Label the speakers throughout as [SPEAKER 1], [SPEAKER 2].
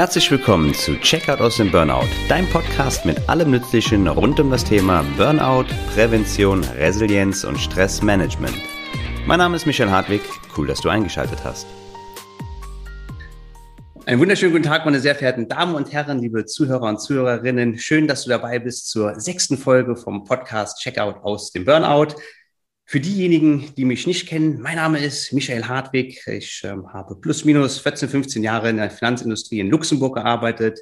[SPEAKER 1] Herzlich willkommen zu Checkout aus dem Burnout, dein Podcast mit allem Nützlichen rund um das Thema Burnout, Prävention, Resilienz und Stressmanagement. Mein Name ist Michael Hartwig, cool, dass du eingeschaltet hast. Einen wunderschönen guten Tag, meine sehr verehrten Damen und Herren, liebe Zuhörer und Zuhörerinnen. Schön, dass du dabei bist zur sechsten Folge vom Podcast Checkout aus dem Burnout. Für diejenigen, die mich nicht kennen, mein Name ist Michael Hartwig. Ich ähm, habe plus minus 14, 15 Jahre in der Finanzindustrie in Luxemburg gearbeitet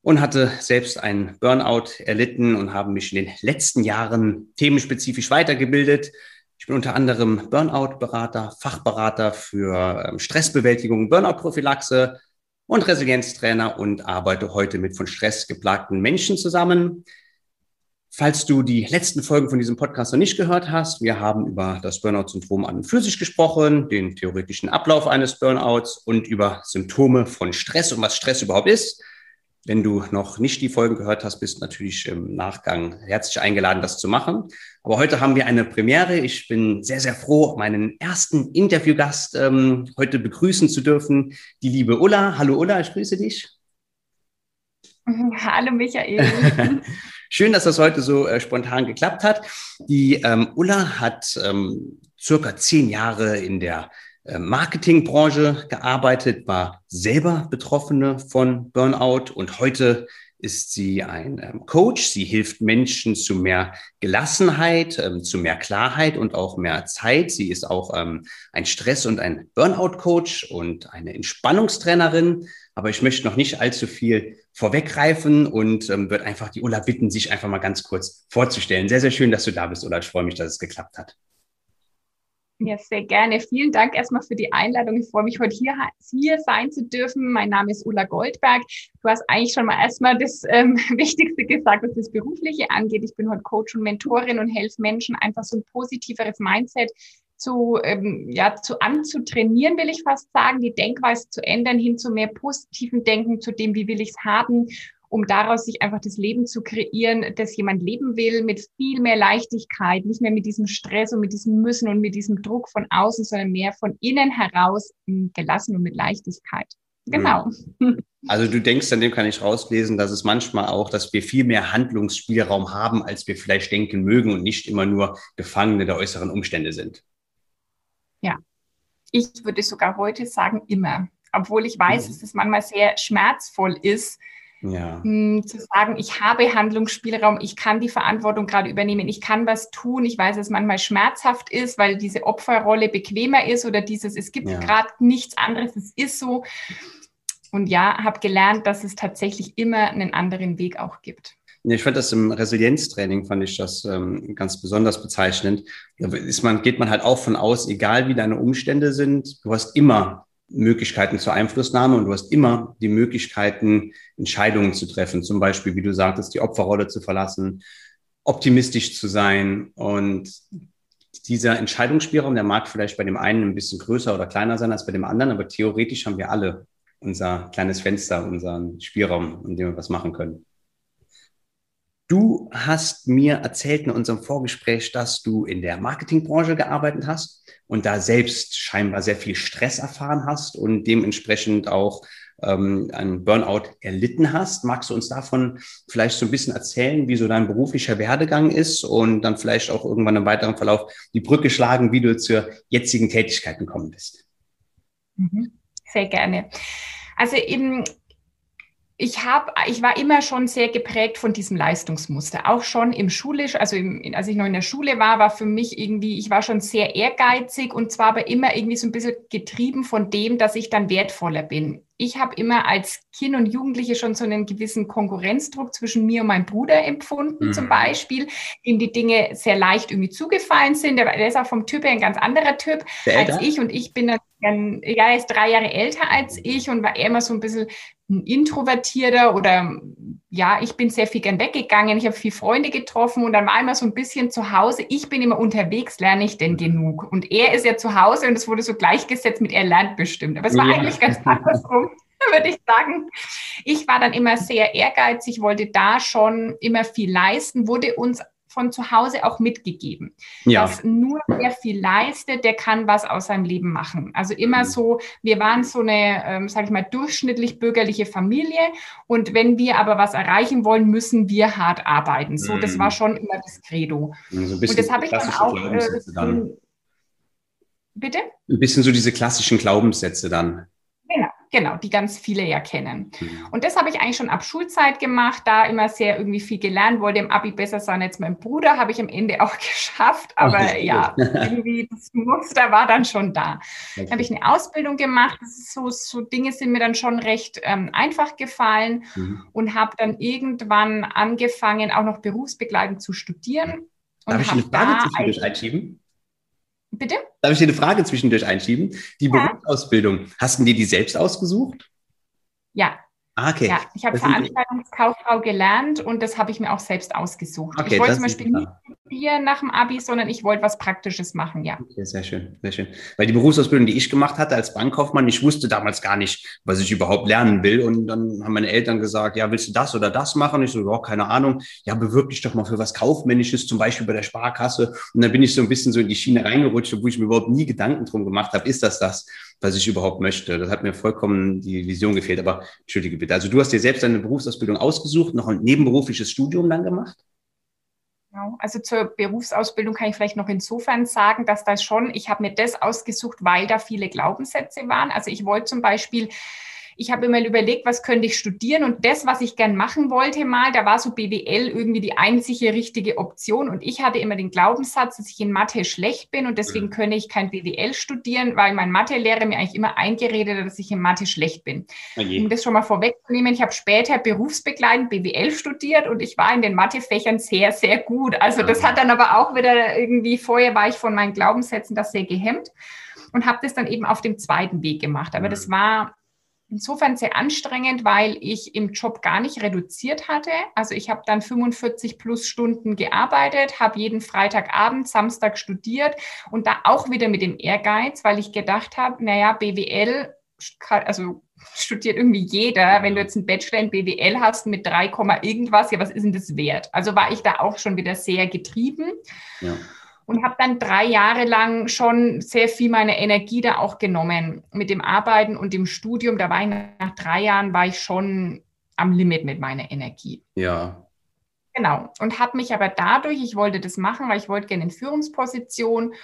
[SPEAKER 1] und hatte selbst einen Burnout erlitten und habe mich in den letzten Jahren themenspezifisch weitergebildet. Ich bin unter anderem Burnout-Berater, Fachberater für ähm, Stressbewältigung, Burnout-Prophylaxe und Resilienztrainer und arbeite heute mit von Stress geplagten Menschen zusammen. Falls du die letzten Folgen von diesem Podcast noch nicht gehört hast, wir haben über das Burnout-Syndrom an und für sich gesprochen, den theoretischen Ablauf eines Burnouts und über Symptome von Stress und was Stress überhaupt ist. Wenn du noch nicht die Folgen gehört hast, bist du natürlich im Nachgang herzlich eingeladen, das zu machen. Aber heute haben wir eine Premiere. Ich bin sehr, sehr froh, meinen ersten Interviewgast ähm, heute begrüßen zu dürfen, die liebe Ulla. Hallo Ulla, ich grüße dich.
[SPEAKER 2] Hallo Michael.
[SPEAKER 1] Schön, dass das heute so äh, spontan geklappt hat. Die ähm, Ulla hat ähm, circa zehn Jahre in der äh, Marketingbranche gearbeitet, war selber Betroffene von Burnout und heute ist sie ein ähm, Coach. Sie hilft Menschen zu mehr Gelassenheit, ähm, zu mehr Klarheit und auch mehr Zeit. Sie ist auch ähm, ein Stress- und ein Burnout-Coach und eine Entspannungstrainerin. Aber ich möchte noch nicht allzu viel vorweggreifen und ähm, würde einfach die Ulla bitten, sich einfach mal ganz kurz vorzustellen. Sehr, sehr schön, dass du da bist, Ulla. Ich freue mich, dass es geklappt hat.
[SPEAKER 2] Ja, sehr gerne. Vielen Dank erstmal für die Einladung. Ich freue mich, heute hier, hier sein zu dürfen. Mein Name ist Ulla Goldberg. Du hast eigentlich schon mal erstmal das ähm, Wichtigste gesagt, was das Berufliche angeht. Ich bin heute Coach und Mentorin und helfe Menschen einfach so ein positiveres Mindset zu, ähm, ja, zu anzutrainieren, will ich fast sagen, die Denkweise zu ändern hin zu mehr positiven Denken, zu dem, wie will ich es haben, um daraus sich einfach das Leben zu kreieren, das jemand leben will, mit viel mehr Leichtigkeit, nicht mehr mit diesem Stress und mit diesem Müssen und mit diesem Druck von außen, sondern mehr von innen heraus hm, gelassen und mit Leichtigkeit. Genau.
[SPEAKER 1] Also du denkst, an dem kann ich rauslesen, dass es manchmal auch, dass wir viel mehr Handlungsspielraum haben, als wir vielleicht denken mögen und nicht immer nur Gefangene der äußeren Umstände sind.
[SPEAKER 2] Ja, ich würde sogar heute sagen, immer. Obwohl ich weiß, mhm. dass es manchmal sehr schmerzvoll ist, ja. hm, zu sagen, ich habe Handlungsspielraum, ich kann die Verantwortung gerade übernehmen, ich kann was tun. Ich weiß, dass es manchmal schmerzhaft ist, weil diese Opferrolle bequemer ist oder dieses, es gibt ja. gerade nichts anderes, es ist so. Und ja, habe gelernt, dass es tatsächlich immer einen anderen Weg auch gibt.
[SPEAKER 1] Ich fand das im Resilienztraining, fand ich das ähm, ganz besonders bezeichnend. Da ist man, geht man halt auch von aus, egal wie deine Umstände sind, du hast immer Möglichkeiten zur Einflussnahme und du hast immer die Möglichkeiten, Entscheidungen zu treffen. Zum Beispiel, wie du sagtest, die Opferrolle zu verlassen, optimistisch zu sein. Und dieser Entscheidungsspielraum, der mag vielleicht bei dem einen ein bisschen größer oder kleiner sein als bei dem anderen, aber theoretisch haben wir alle unser kleines Fenster, unseren Spielraum, in dem wir was machen können. Du hast mir erzählt in unserem Vorgespräch, dass du in der Marketingbranche gearbeitet hast und da selbst scheinbar sehr viel Stress erfahren hast und dementsprechend auch ähm, einen Burnout erlitten hast. Magst du uns davon vielleicht so ein bisschen erzählen, wie so dein beruflicher Werdegang ist und dann vielleicht auch irgendwann im weiteren Verlauf die Brücke schlagen, wie du zur jetzigen Tätigkeit gekommen bist?
[SPEAKER 2] Mhm. Sehr gerne. Also eben ich habe, ich war immer schon sehr geprägt von diesem Leistungsmuster. Auch schon im schulisch, also im, als ich noch in der Schule war, war für mich irgendwie, ich war schon sehr ehrgeizig und zwar aber immer irgendwie so ein bisschen getrieben von dem, dass ich dann wertvoller bin ich habe immer als Kind und Jugendliche schon so einen gewissen Konkurrenzdruck zwischen mir und meinem Bruder empfunden, mhm. zum Beispiel, dem die Dinge sehr leicht irgendwie zugefallen sind. Der, der ist auch vom Typ her ein ganz anderer Typ als ich und ich bin dann, ja, er ist drei Jahre älter als ich und war immer so ein bisschen introvertierter oder ja, ich bin sehr viel gern weggegangen, ich habe viel Freunde getroffen und dann war immer so ein bisschen zu Hause. Ich bin immer unterwegs, lerne ich denn genug? Und er ist ja zu Hause und es wurde so gleichgesetzt mit er lernt bestimmt. Aber es war ja. eigentlich ganz andersrum, würde ich sagen. Ich war dann immer sehr ehrgeizig, wollte da schon immer viel leisten, wurde uns von zu Hause auch mitgegeben. Ja. Dass nur wer viel leistet, der kann was aus seinem Leben machen. Also immer mhm. so, wir waren so eine, ähm, sage ich mal, durchschnittlich bürgerliche Familie und wenn wir aber was erreichen wollen, müssen wir hart arbeiten. So, das war mhm. schon immer das Credo.
[SPEAKER 1] Also und das habe ich dann auch. Äh, dann.
[SPEAKER 2] Bitte?
[SPEAKER 1] Ein bisschen so diese klassischen Glaubenssätze dann.
[SPEAKER 2] Genau, die ganz viele ja kennen. Mhm. Und das habe ich eigentlich schon ab Schulzeit gemacht, da immer sehr irgendwie viel gelernt, wollte im Abi besser sein als mein Bruder, habe ich am Ende auch geschafft, aber okay. ja, irgendwie das Muster war dann schon da. Dann habe ich eine Ausbildung gemacht, so, so Dinge sind mir dann schon recht ähm, einfach gefallen mhm. und habe dann irgendwann angefangen, auch noch berufsbegleitend zu studieren.
[SPEAKER 1] Darf ich eine Frage zwischendurch einschieben?
[SPEAKER 2] Bitte?
[SPEAKER 1] Darf ich dir eine Frage zwischendurch einschieben? Die ja. Berufsausbildung, hast du dir die selbst ausgesucht?
[SPEAKER 2] Ja.
[SPEAKER 1] Ah, okay.
[SPEAKER 2] Ja, ich habe Veranstaltungskauffrau gelernt und das habe ich mir auch selbst ausgesucht. Okay, ich wollte zum Beispiel nicht studieren nach dem Abi, sondern ich wollte was Praktisches machen, ja.
[SPEAKER 1] Okay, sehr schön, sehr schön. Weil die Berufsausbildung, die ich gemacht hatte als Bankkaufmann, ich wusste damals gar nicht, was ich überhaupt lernen will. Und dann haben meine Eltern gesagt, ja, willst du das oder das machen? Ich so, überhaupt keine Ahnung. Ja, bewirb dich doch mal für was Kaufmännisches, zum Beispiel bei der Sparkasse. Und dann bin ich so ein bisschen so in die Schiene reingerutscht, wo ich mir überhaupt nie Gedanken drum gemacht habe, ist das das, was ich überhaupt möchte? Das hat mir vollkommen die Vision gefehlt. Aber entschuldige bitte. Also du hast dir selbst deine Berufsausbildung ausgesucht, noch ein nebenberufliches Studium dann gemacht?
[SPEAKER 2] Genau. Also zur Berufsausbildung kann ich vielleicht noch insofern sagen, dass das schon, ich habe mir das ausgesucht, weil da viele Glaubenssätze waren. Also ich wollte zum Beispiel ich habe immer überlegt, was könnte ich studieren und das, was ich gern machen wollte mal, da war so BWL irgendwie die einzige richtige Option und ich hatte immer den Glaubenssatz, dass ich in Mathe schlecht bin und deswegen mhm. könne ich kein BWL studieren, weil mein Mathelehrer mir eigentlich immer eingeredet hat, dass ich in Mathe schlecht bin. Okay. Um das schon mal vorwegzunehmen, ich habe später berufsbegleitend BWL studiert und ich war in den Mathefächern sehr, sehr gut. Also das hat dann aber auch wieder irgendwie, vorher war ich von meinen Glaubenssätzen das sehr gehemmt und habe das dann eben auf dem zweiten Weg gemacht. Aber das war insofern sehr anstrengend, weil ich im Job gar nicht reduziert hatte. Also ich habe dann 45 plus Stunden gearbeitet, habe jeden Freitagabend, Samstag studiert und da auch wieder mit dem Ehrgeiz, weil ich gedacht habe, naja, BWL, also studiert irgendwie jeder. Wenn du jetzt einen Bachelor in BWL hast mit 3, irgendwas, ja, was ist denn das wert? Also war ich da auch schon wieder sehr getrieben. Ja und habe dann drei Jahre lang schon sehr viel meine Energie da auch genommen mit dem Arbeiten und dem Studium. Da war ich nach drei Jahren war ich schon am Limit mit meiner Energie.
[SPEAKER 1] Ja.
[SPEAKER 2] Genau. Und habe mich aber dadurch, ich wollte das machen, weil ich wollte gerne in Führungsposition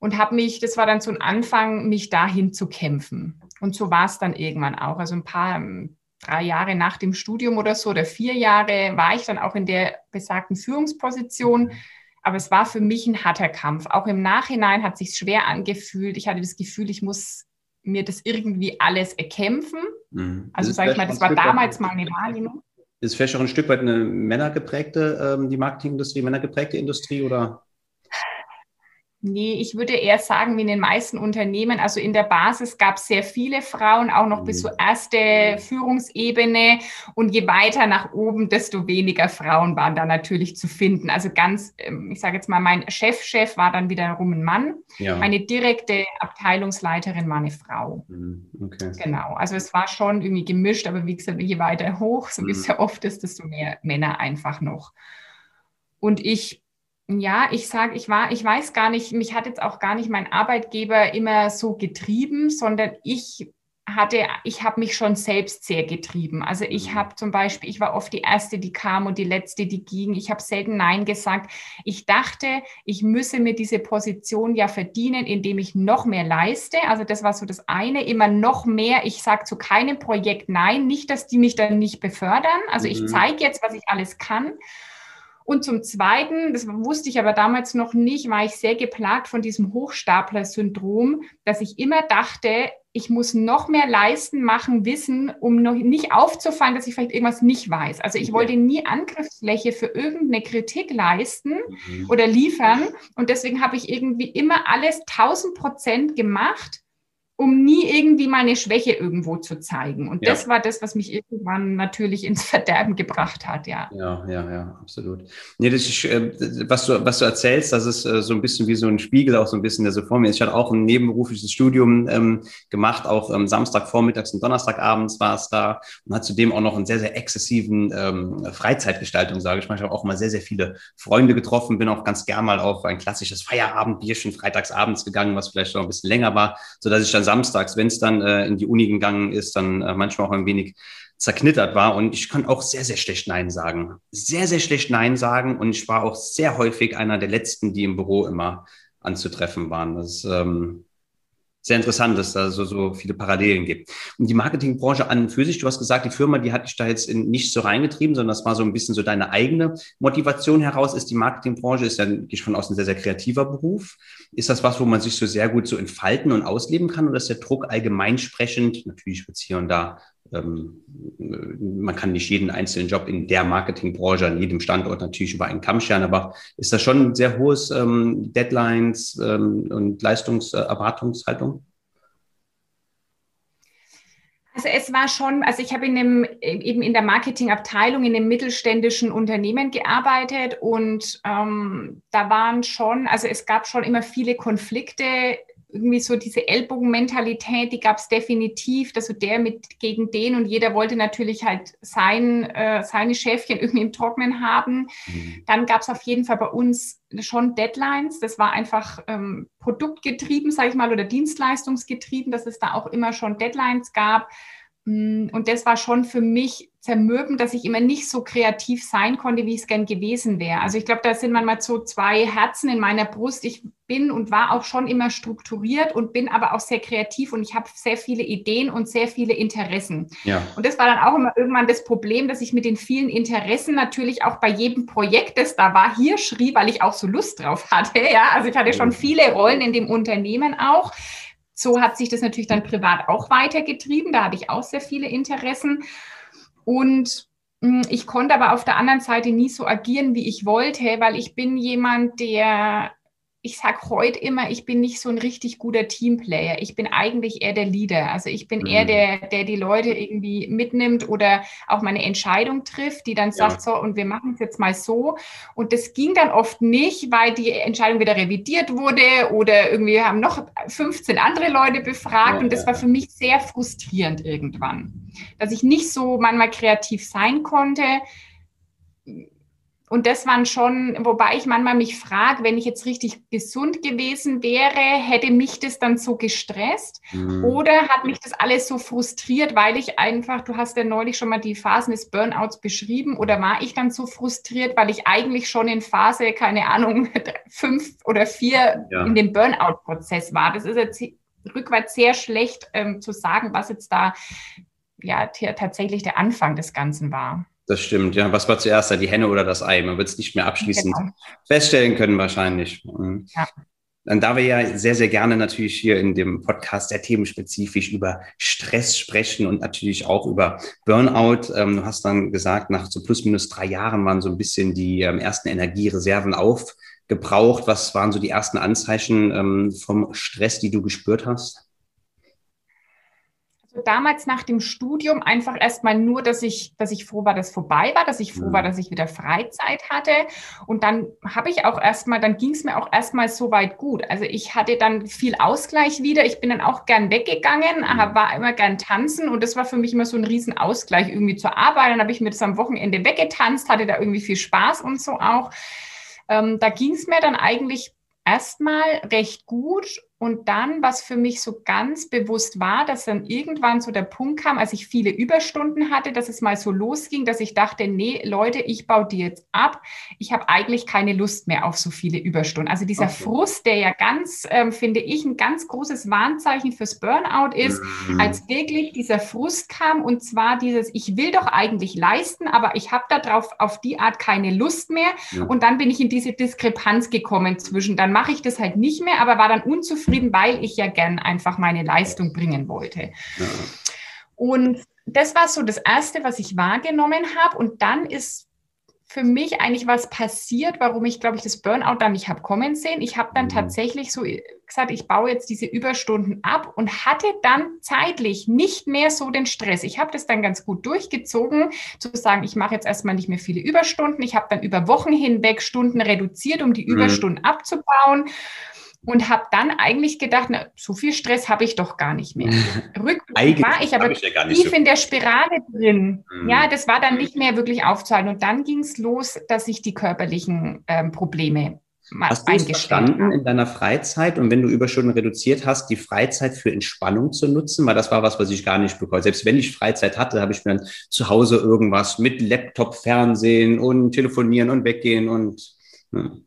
[SPEAKER 2] und habe mich, das war dann so ein Anfang, mich dahin zu kämpfen. Und so war es dann irgendwann auch. Also ein paar, ähm, drei Jahre nach dem Studium oder so oder vier Jahre war ich dann auch in der besagten Führungsposition aber es war für mich ein harter Kampf. Auch im Nachhinein hat sich schwer angefühlt. Ich hatte das Gefühl, ich muss mir das irgendwie alles erkämpfen. Mhm. Also sage ich mal, das war damals meine Wahrnehmung.
[SPEAKER 1] Ist vielleicht auch ein Stück weit eine männergeprägte, ähm, die Marketingindustrie, männergeprägte Industrie oder?
[SPEAKER 2] Nee, ich würde eher sagen, wie in den meisten Unternehmen, also in der Basis gab es sehr viele Frauen, auch noch bis zur mhm. erste Führungsebene. Und je weiter nach oben, desto weniger Frauen waren da natürlich zu finden. Also ganz, ähm, ich sage jetzt mal, mein Chefchef -Chef war dann wiederum ein Mann. Ja. Meine direkte Abteilungsleiterin war eine Frau. Mhm, okay. Genau. Also es war schon irgendwie gemischt, aber wie gesagt, je weiter hoch, so wie es mhm. ja oft ist, desto mehr Männer einfach noch. Und ich ja, ich sage, ich war, ich weiß gar nicht, mich hat jetzt auch gar nicht mein Arbeitgeber immer so getrieben, sondern ich hatte, ich habe mich schon selbst sehr getrieben. Also ich mhm. habe zum Beispiel, ich war oft die erste, die kam und die letzte, die ging. Ich habe selten Nein gesagt. Ich dachte, ich müsse mir diese Position ja verdienen, indem ich noch mehr leiste. Also das war so das eine, immer noch mehr. Ich sage zu keinem Projekt Nein, nicht, dass die mich dann nicht befördern. Also ich mhm. zeige jetzt, was ich alles kann. Und zum Zweiten, das wusste ich aber damals noch nicht, war ich sehr geplagt von diesem Hochstapler-Syndrom, dass ich immer dachte, ich muss noch mehr leisten, machen, wissen, um noch nicht aufzufallen, dass ich vielleicht irgendwas nicht weiß. Also ich wollte nie Angriffsfläche für irgendeine Kritik leisten mhm. oder liefern. Und deswegen habe ich irgendwie immer alles 1000 Prozent gemacht um nie irgendwie meine Schwäche irgendwo zu zeigen. Und ja. das war das, was mich irgendwann natürlich ins Verderben gebracht hat, ja.
[SPEAKER 1] Ja, ja, ja, absolut. Nee, das ist, äh, was, du, was du erzählst, das ist äh, so ein bisschen wie so ein Spiegel, auch so ein bisschen, der so vor mir ist. Ich hatte auch ein nebenberufliches Studium ähm, gemacht, auch ähm, Samstagvormittags und Donnerstagabends war es da und hat zudem auch noch einen sehr, sehr exzessiven ähm, Freizeitgestaltung, sage ich mal. Ich habe auch mal sehr, sehr viele Freunde getroffen, bin auch ganz gern mal auf ein klassisches Feierabendbierchen freitagsabends gegangen, was vielleicht noch ein bisschen länger war, sodass ich dann samstags, wenn es dann äh, in die Uni gegangen ist, dann äh, manchmal auch ein wenig zerknittert war. Und ich kann auch sehr, sehr schlecht Nein sagen. Sehr, sehr schlecht Nein sagen. Und ich war auch sehr häufig einer der Letzten, die im Büro immer anzutreffen waren. Das ähm, sehr interessant, dass da so, so viele Parallelen gibt. Und die Marketingbranche an und für sich, du hast gesagt, die Firma, die hat dich da jetzt in, nicht so reingetrieben, sondern das war so ein bisschen so deine eigene Motivation heraus. Ist die Marketingbranche, ist ja, gehe ich von aus, ein sehr, sehr kreativer Beruf. Ist das was, wo man sich so sehr gut so entfalten und ausleben kann? Oder ist der Druck allgemeinsprechend, natürlich wird hier und da man kann nicht jeden einzelnen Job in der Marketingbranche an jedem Standort natürlich über einen Kamm scheren, aber ist das schon ein sehr hohes ähm, Deadlines ähm, und Leistungserwartungshaltung?
[SPEAKER 2] Also es war schon, also ich habe in dem, eben in der Marketingabteilung in einem mittelständischen Unternehmen gearbeitet und ähm, da waren schon, also es gab schon immer viele Konflikte irgendwie so diese Ellbogenmentalität, die gab es definitiv, dass so der mit gegen den und jeder wollte natürlich halt sein, äh, seine Schäfchen irgendwie im Trocknen haben. Mhm. Dann gab es auf jeden Fall bei uns schon Deadlines. Das war einfach ähm, produktgetrieben, sage ich mal, oder dienstleistungsgetrieben, dass es da auch immer schon Deadlines gab. Mm, und das war schon für mich zermürbend, dass ich immer nicht so kreativ sein konnte, wie ich es gern gewesen wäre. Also ich glaube, da sind manchmal so zwei Herzen in meiner Brust. Ich bin und war auch schon immer strukturiert und bin aber auch sehr kreativ und ich habe sehr viele Ideen und sehr viele Interessen. Ja. Und das war dann auch immer irgendwann das Problem, dass ich mit den vielen Interessen natürlich auch bei jedem Projekt, das da war, hier schrie, weil ich auch so Lust drauf hatte. Ja, also ich hatte schon viele Rollen in dem Unternehmen auch so hat sich das natürlich dann privat auch weitergetrieben. Da hatte ich auch sehr viele Interessen. Und hm, ich konnte aber auf der anderen Seite nie so agieren, wie ich wollte, weil ich bin jemand, der ich sage heute immer, ich bin nicht so ein richtig guter Teamplayer. Ich bin eigentlich eher der Leader. Also ich bin mhm. eher der, der die Leute irgendwie mitnimmt oder auch meine Entscheidung trifft, die dann sagt, ja. so, und wir machen es jetzt mal so. Und das ging dann oft nicht, weil die Entscheidung wieder revidiert wurde oder irgendwie haben noch 15 andere Leute befragt. Ja, und das war für mich sehr frustrierend irgendwann, dass ich nicht so manchmal kreativ sein konnte und das waren schon, wobei ich manchmal mich frage, wenn ich jetzt richtig gesund gewesen wäre, hätte mich das dann so gestresst mhm. oder hat mich das alles so frustriert, weil ich einfach, du hast ja neulich schon mal die Phasen des Burnouts beschrieben oder war ich dann so frustriert, weil ich eigentlich schon in Phase, keine Ahnung, fünf oder vier ja. in dem Burnout-Prozess war. Das ist jetzt rückwärts sehr schlecht ähm, zu sagen, was jetzt da ja tatsächlich der Anfang des Ganzen war.
[SPEAKER 1] Das stimmt, ja. Was war zuerst, die Henne oder das Ei? Man wird es nicht mehr abschließend genau. feststellen können, wahrscheinlich. Mhm. Ja. Dann da wir ja sehr, sehr gerne natürlich hier in dem Podcast sehr themenspezifisch über Stress sprechen und natürlich auch über Burnout. Ähm, du hast dann gesagt, nach so plus minus drei Jahren waren so ein bisschen die ähm, ersten Energiereserven aufgebraucht. Was waren so die ersten Anzeichen ähm, vom Stress, die du gespürt hast?
[SPEAKER 2] Damals nach dem Studium einfach erstmal nur, dass ich, dass ich froh war, dass es vorbei war, dass ich froh war, mhm. dass ich wieder Freizeit hatte. Und dann habe ich auch erstmal, dann ging es mir auch erstmal so weit gut. Also ich hatte dann viel Ausgleich wieder. Ich bin dann auch gern weggegangen, mhm. war immer gern tanzen und das war für mich immer so ein Riesenausgleich irgendwie zur Arbeit. Dann habe ich mir das am Wochenende weggetanzt, hatte da irgendwie viel Spaß und so auch. Ähm, da ging es mir dann eigentlich erstmal recht gut und dann, was für mich so ganz bewusst war, dass dann irgendwann so der Punkt kam, als ich viele Überstunden hatte, dass es mal so losging, dass ich dachte, nee, Leute, ich baue die jetzt ab. Ich habe eigentlich keine Lust mehr auf so viele Überstunden. Also dieser okay. Frust, der ja ganz, ähm, finde ich, ein ganz großes Warnzeichen fürs Burnout ist, mhm. als wirklich dieser Frust kam und zwar dieses, ich will doch eigentlich leisten, aber ich habe darauf auf die Art keine Lust mehr. Ja. Und dann bin ich in diese Diskrepanz gekommen zwischen, dann mache ich das halt nicht mehr, aber war dann unzufrieden zufrieden, weil ich ja gern einfach meine Leistung bringen wollte. Ja. Und das war so das Erste, was ich wahrgenommen habe. Und dann ist für mich eigentlich was passiert, warum ich, glaube ich, das Burnout dann nicht habe kommen sehen. Ich habe dann mhm. tatsächlich so gesagt, ich baue jetzt diese Überstunden ab und hatte dann zeitlich nicht mehr so den Stress. Ich habe das dann ganz gut durchgezogen, zu sagen, ich mache jetzt erstmal nicht mehr viele Überstunden. Ich habe dann über Wochen hinweg Stunden reduziert, um die mhm. Überstunden abzubauen und habe dann eigentlich gedacht, na, so viel Stress habe ich doch gar nicht mehr. Rückblickend war ich aber ich ja tief so. in der Spirale drin. Mhm. Ja, das war dann nicht mehr wirklich aufzuhalten. Und dann ging es los, dass ich die körperlichen ähm, Probleme
[SPEAKER 1] Hast du es verstanden in deiner Freizeit und wenn du Überstunden reduziert hast, die Freizeit für Entspannung zu nutzen? Weil das war was, was ich gar nicht bekomme. Selbst wenn ich Freizeit hatte, habe ich mir dann zu Hause irgendwas mit Laptop, Fernsehen und telefonieren und weggehen und.
[SPEAKER 2] Ne.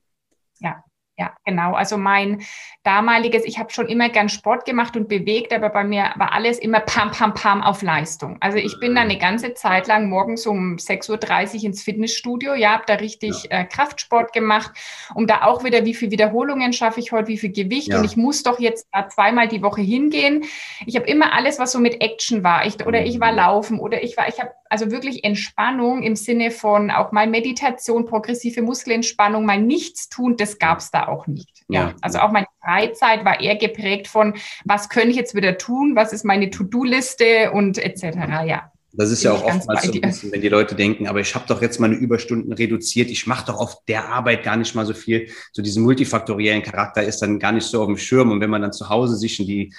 [SPEAKER 2] Ja, ja, genau. Also mein damaliges, ich habe schon immer gern Sport gemacht und bewegt, aber bei mir war alles immer pam, pam, pam auf Leistung. Also ich bin dann eine ganze Zeit lang morgens um 6.30 Uhr ins Fitnessstudio, ja, habe da richtig ja. äh, Kraftsport gemacht, um da auch wieder, wie viel Wiederholungen schaffe ich heute, wie viel Gewicht ja. und ich muss doch jetzt da zweimal die Woche hingehen. Ich habe immer alles, was so mit Action war. Ich, oder ich war mhm. laufen oder ich war, ich habe also wirklich Entspannung im Sinne von auch mal Meditation, progressive Muskelentspannung, mal nichts tun, das gab es da auch nicht. Ja, ja, also auch meine Freizeit war eher geprägt von, was könnte ich jetzt wieder tun, was ist meine To-Do-Liste und etc. Ja.
[SPEAKER 1] Das ist ja auch oftmals so ein bisschen, wenn die Leute denken, aber ich habe doch jetzt meine Überstunden reduziert, ich mache doch auf der Arbeit gar nicht mal so viel. So diesen multifaktoriellen Charakter ist dann gar nicht so auf dem Schirm. Und wenn man dann zu Hause sich in die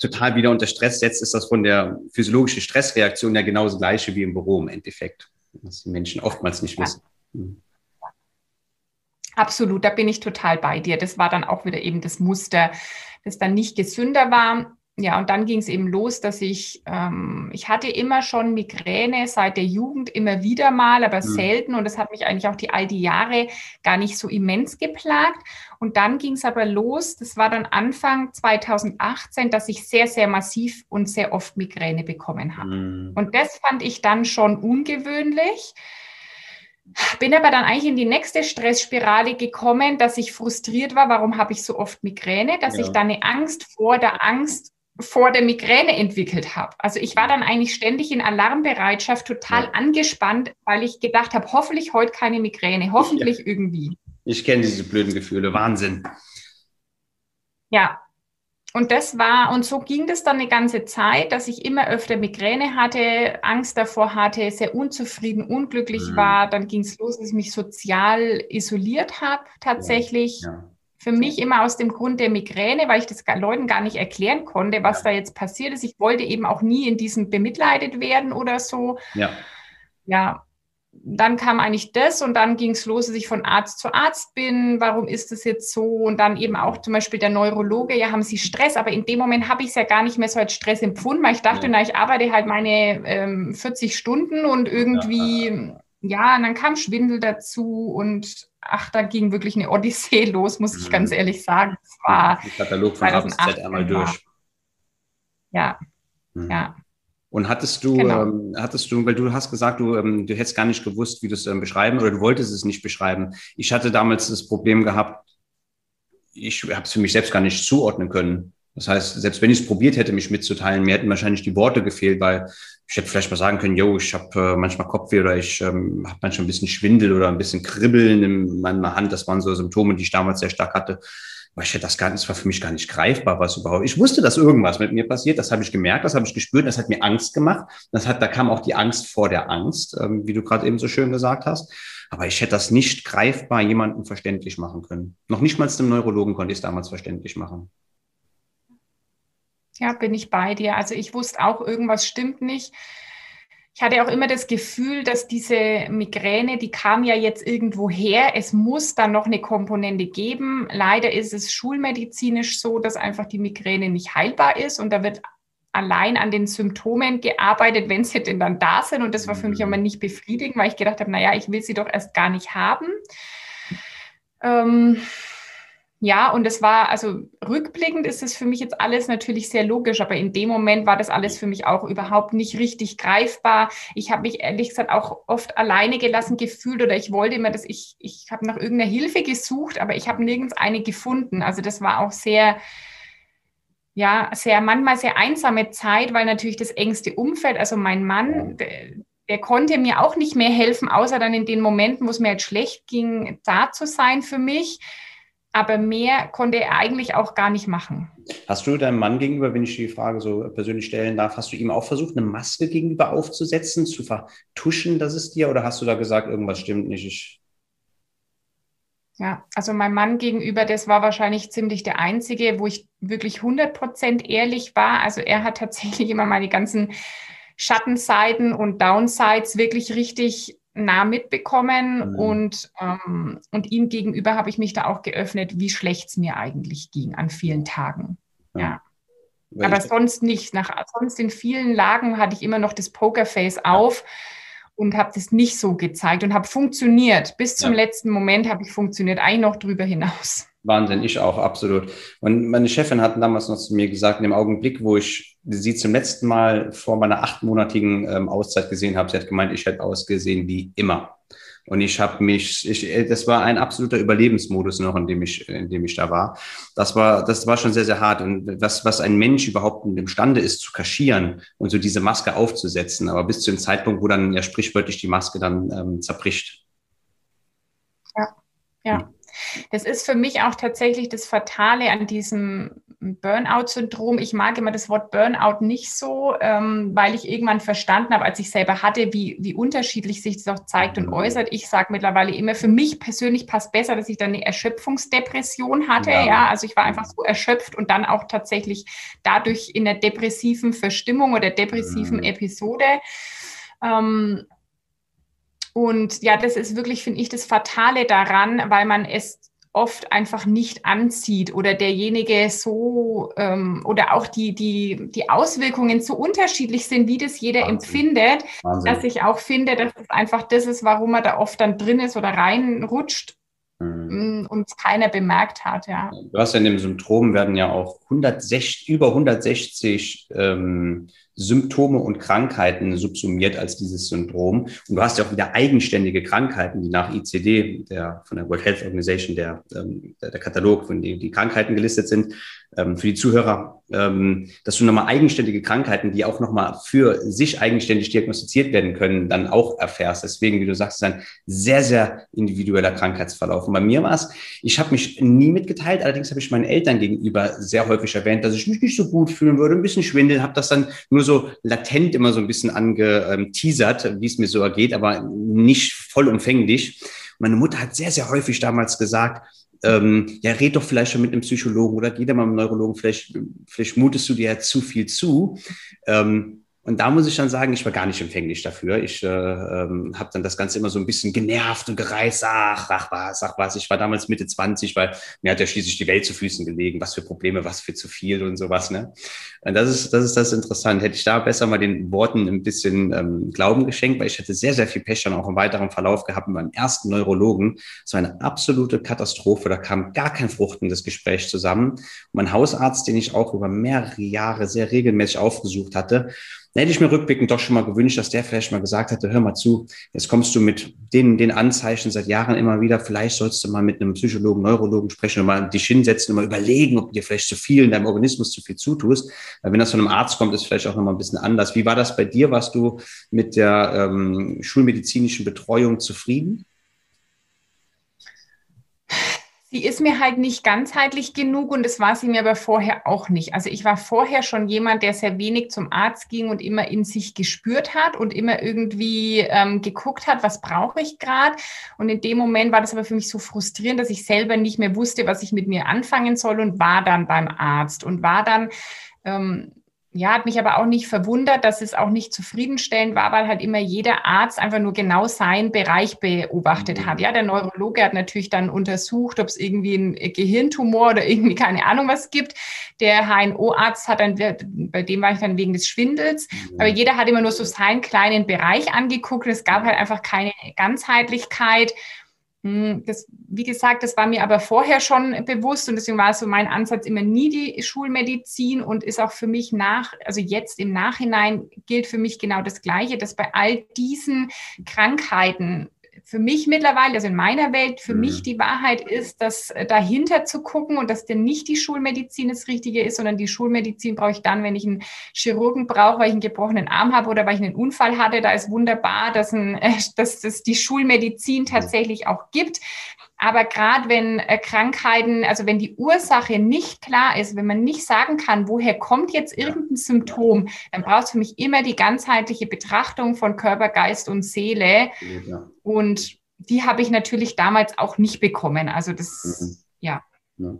[SPEAKER 1] total wieder unter Stress setzt, ist das von der physiologischen Stressreaktion ja genauso gleiche wie im Büro im Endeffekt. Was die Menschen oftmals nicht wissen.
[SPEAKER 2] Absolut, da bin ich total bei dir. Das war dann auch wieder eben das Muster, das dann nicht gesünder war ja, und dann ging es eben los, dass ich, ähm, ich hatte immer schon Migräne seit der Jugend immer wieder mal, aber mhm. selten. Und das hat mich eigentlich auch die all die Jahre gar nicht so immens geplagt. Und dann ging es aber los, das war dann Anfang 2018, dass ich sehr, sehr massiv und sehr oft Migräne bekommen habe. Mhm. Und das fand ich dann schon ungewöhnlich. Bin aber dann eigentlich in die nächste Stressspirale gekommen, dass ich frustriert war, warum habe ich so oft Migräne, dass ja. ich dann eine Angst vor der Angst vor der Migräne entwickelt habe. Also ich war dann eigentlich ständig in Alarmbereitschaft, total ja. angespannt, weil ich gedacht habe, hoffentlich heute keine Migräne, hoffentlich ja. irgendwie.
[SPEAKER 1] Ich kenne diese blöden Gefühle, Wahnsinn.
[SPEAKER 2] Ja, und das war, und so ging das dann eine ganze Zeit, dass ich immer öfter Migräne hatte, Angst davor hatte, sehr unzufrieden, unglücklich mhm. war. Dann ging es los, dass ich mich sozial isoliert habe, tatsächlich. Ja für mich immer aus dem Grund der Migräne, weil ich das Leuten gar nicht erklären konnte, was ja. da jetzt passiert ist. Ich wollte eben auch nie in diesem bemitleidet werden oder so. Ja. Ja. Dann kam eigentlich das und dann ging es los, dass ich von Arzt zu Arzt bin. Warum ist das jetzt so? Und dann eben auch zum Beispiel der Neurologe, ja, haben Sie Stress? Aber in dem Moment habe ich es ja gar nicht mehr so als Stress empfunden, weil ich dachte, ja. na, ich arbeite halt meine ähm, 40 Stunden und irgendwie, ja, ja, und dann kam Schwindel dazu und ach, da ging wirklich eine Odyssee los, muss ich mhm. ganz ehrlich sagen. Es war
[SPEAKER 1] Katalog von A bis Z einmal durch.
[SPEAKER 2] Ja, mhm. ja.
[SPEAKER 1] Und hattest du, genau. ähm, hattest du, weil du hast gesagt, du, ähm, du hättest gar nicht gewusst, wie du es ähm, beschreiben oder du wolltest es nicht beschreiben. Ich hatte damals das Problem gehabt, ich habe es für mich selbst gar nicht zuordnen können. Das heißt, selbst wenn ich es probiert hätte, mich mitzuteilen, mir hätten wahrscheinlich die Worte gefehlt, weil ich hätte vielleicht mal sagen können, yo, ich habe äh, manchmal Kopfweh oder ich ähm, habe manchmal ein bisschen Schwindel oder ein bisschen Kribbeln in meiner Hand. Das waren so Symptome, die ich damals sehr stark hatte. Ich hätte das gar nicht, das war für mich gar nicht greifbar, was überhaupt. Ich wusste, dass irgendwas mit mir passiert. Das habe ich gemerkt, das habe ich gespürt, das hat mir Angst gemacht. Das hat, da kam auch die Angst vor der Angst, ähm, wie du gerade eben so schön gesagt hast. Aber ich hätte das nicht greifbar jemandem verständlich machen können. Noch nicht mal dem Neurologen konnte ich es damals verständlich machen.
[SPEAKER 2] Ja, bin ich bei dir. Also ich wusste auch, irgendwas stimmt nicht. Ich hatte auch immer das Gefühl, dass diese Migräne, die kam ja jetzt irgendwo her. Es muss dann noch eine Komponente geben. Leider ist es schulmedizinisch so, dass einfach die Migräne nicht heilbar ist und da wird allein an den Symptomen gearbeitet, wenn sie denn dann da sind. Und das war für mich immer nicht befriedigend, weil ich gedacht habe, naja, ich will sie doch erst gar nicht haben. Ähm, ja, und es war, also rückblickend ist es für mich jetzt alles natürlich sehr logisch, aber in dem Moment war das alles für mich auch überhaupt nicht richtig greifbar. Ich habe mich ehrlich gesagt auch oft alleine gelassen gefühlt oder ich wollte immer, dass ich, ich habe nach irgendeiner Hilfe gesucht, aber ich habe nirgends eine gefunden. Also das war auch sehr, ja, sehr, manchmal sehr einsame Zeit, weil natürlich das engste Umfeld, also mein Mann, der konnte mir auch nicht mehr helfen, außer dann in den Momenten, wo es mir jetzt schlecht ging, da zu sein für mich. Aber mehr konnte er eigentlich auch gar nicht machen.
[SPEAKER 1] Hast du deinem Mann gegenüber, wenn ich die Frage so persönlich stellen darf, hast du ihm auch versucht, eine Maske gegenüber aufzusetzen, zu vertuschen, dass es dir, oder hast du da gesagt, irgendwas stimmt nicht? Ich
[SPEAKER 2] ja, also mein Mann gegenüber, das war wahrscheinlich ziemlich der einzige, wo ich wirklich 100 Prozent ehrlich war. Also er hat tatsächlich immer meine ganzen Schattenseiten und Downsides wirklich richtig nah mitbekommen mhm. und, ähm, und ihm gegenüber habe ich mich da auch geöffnet, wie schlecht es mir eigentlich ging an vielen Tagen. Ja. ja. Aber sonst nicht. Nach, sonst in vielen Lagen hatte ich immer noch das Pokerface auf und habe das nicht so gezeigt und habe funktioniert. Bis zum ja. letzten Moment habe ich funktioniert, eigentlich noch drüber hinaus.
[SPEAKER 1] Wahnsinn, ich auch, absolut. Und meine Chefin hat damals noch zu mir gesagt, in dem Augenblick, wo ich sie zum letzten Mal vor meiner achtmonatigen ähm, Auszeit gesehen habe, sie hat gemeint, ich hätte ausgesehen wie immer. Und ich habe mich, ich, äh, das war ein absoluter Überlebensmodus noch, in dem ich, in dem ich da war. Das war, das war schon sehr, sehr hart. Und was, was ein Mensch überhaupt imstande ist zu kaschieren und so diese Maske aufzusetzen, aber bis zu dem Zeitpunkt, wo dann ja sprichwörtlich die Maske dann ähm, zerbricht.
[SPEAKER 2] Ja, ja. Das ist für mich auch tatsächlich das Fatale an diesem Burnout-Syndrom. Ich mag immer das Wort Burnout nicht so, ähm, weil ich irgendwann verstanden habe, als ich selber hatte, wie, wie unterschiedlich sich das auch zeigt und äußert. Ich sage mittlerweile immer, für mich persönlich passt besser, dass ich dann eine Erschöpfungsdepression hatte. Ja. ja, also ich war einfach so erschöpft und dann auch tatsächlich dadurch in der depressiven Verstimmung oder depressiven mhm. Episode. Ähm, und ja, das ist wirklich, finde ich, das Fatale daran, weil man es oft einfach nicht anzieht oder derjenige so ähm, oder auch die, die, die Auswirkungen so unterschiedlich sind, wie das jeder Wahnsinn. empfindet, Wahnsinn. dass ich auch finde, dass das einfach das ist, warum man da oft dann drin ist oder reinrutscht mhm. Mm, und es keiner bemerkt hat. Ja.
[SPEAKER 1] Du hast ja in dem Symptom werden ja auch 160, über 160 ähm, Symptome und Krankheiten subsumiert als dieses Syndrom. Und du hast ja auch wieder eigenständige Krankheiten, die nach ICD, der von der World Health Organization, der, ähm, der, Katalog, von dem die Krankheiten gelistet sind, ähm, für die Zuhörer, ähm, dass du nochmal eigenständige Krankheiten, die auch nochmal für sich eigenständig diagnostiziert werden können, dann auch erfährst. Deswegen, wie du sagst, ist ein sehr, sehr individueller Krankheitsverlauf. Und bei mir war es, ich habe mich nie mitgeteilt, allerdings habe ich meinen Eltern gegenüber sehr häufig erwähnt, dass ich mich nicht so gut fühlen würde, ein bisschen schwindeln, habe das dann nur so latent immer so ein bisschen angeteasert, wie es mir so ergeht, aber nicht vollumfänglich. Meine Mutter hat sehr, sehr häufig damals gesagt, ähm, ja, red doch vielleicht schon mit einem Psychologen oder geh da mal mit einem Neurologen, vielleicht, vielleicht mutest du dir ja zu viel zu. Ähm, und da muss ich dann sagen, ich war gar nicht empfänglich dafür. Ich äh, ähm, habe dann das Ganze immer so ein bisschen genervt und gereizt. Ach, ach was, ach was. Ich war damals Mitte 20, weil mir hat ja schließlich die Welt zu Füßen gelegen. Was für Probleme, was für zu viel und sowas. Ne? Und das ist das ist das interessant. Hätte ich da besser mal den Worten ein bisschen ähm, Glauben geschenkt, weil ich hätte sehr, sehr viel Pech dann auch im weiteren Verlauf gehabt mit meinem ersten Neurologen. War eine absolute Katastrophe. Da kam gar kein fruchtendes Gespräch zusammen. Und mein Hausarzt, den ich auch über mehrere Jahre sehr regelmäßig aufgesucht hatte, hätte ich mir rückblickend doch schon mal gewünscht, dass der vielleicht mal gesagt hätte, hör mal zu, jetzt kommst du mit den, den Anzeichen seit Jahren immer wieder, vielleicht sollst du mal mit einem Psychologen, Neurologen sprechen und mal dich hinsetzen und mal überlegen, ob du dir vielleicht zu viel in deinem Organismus zu viel zutust. Weil wenn das von einem Arzt kommt, ist vielleicht auch nochmal ein bisschen anders. Wie war das bei dir? Warst du mit der ähm, schulmedizinischen Betreuung zufrieden?
[SPEAKER 2] Die ist mir halt nicht ganzheitlich genug und das war sie mir aber vorher auch nicht. Also ich war vorher schon jemand, der sehr wenig zum Arzt ging und immer in sich gespürt hat und immer irgendwie ähm, geguckt hat, was brauche ich gerade. Und in dem Moment war das aber für mich so frustrierend, dass ich selber nicht mehr wusste, was ich mit mir anfangen soll und war dann beim Arzt und war dann ähm, ja, hat mich aber auch nicht verwundert, dass es auch nicht zufriedenstellend war, weil halt immer jeder Arzt einfach nur genau seinen Bereich beobachtet hat. Ja, der Neurologe hat natürlich dann untersucht, ob es irgendwie ein Gehirntumor oder irgendwie keine Ahnung was gibt. Der HNO-Arzt hat dann, bei dem war ich dann wegen des Schwindels, aber jeder hat immer nur so seinen kleinen Bereich angeguckt. Es gab halt einfach keine Ganzheitlichkeit. Hm, das, wie gesagt, das war mir aber vorher schon bewusst und deswegen war so mein Ansatz immer nie die Schulmedizin und ist auch für mich nach, also jetzt im Nachhinein gilt für mich genau das Gleiche, dass bei all diesen Krankheiten für mich mittlerweile, also in meiner Welt, für mhm. mich die Wahrheit ist, dass äh, dahinter zu gucken und dass denn nicht die Schulmedizin das Richtige ist, sondern die Schulmedizin brauche ich dann, wenn ich einen Chirurgen brauche, weil ich einen gebrochenen Arm habe oder weil ich einen Unfall hatte. Da ist wunderbar, dass, ein, äh, dass es die Schulmedizin tatsächlich auch gibt. Aber gerade wenn äh, Krankheiten, also wenn die Ursache nicht klar ist, wenn man nicht sagen kann, woher kommt jetzt irgendein Symptom, dann braucht es für mich immer die ganzheitliche Betrachtung von Körper, Geist und Seele. Ja. Und die habe ich natürlich damals auch nicht bekommen. Also das, mhm. ja.
[SPEAKER 1] Ja.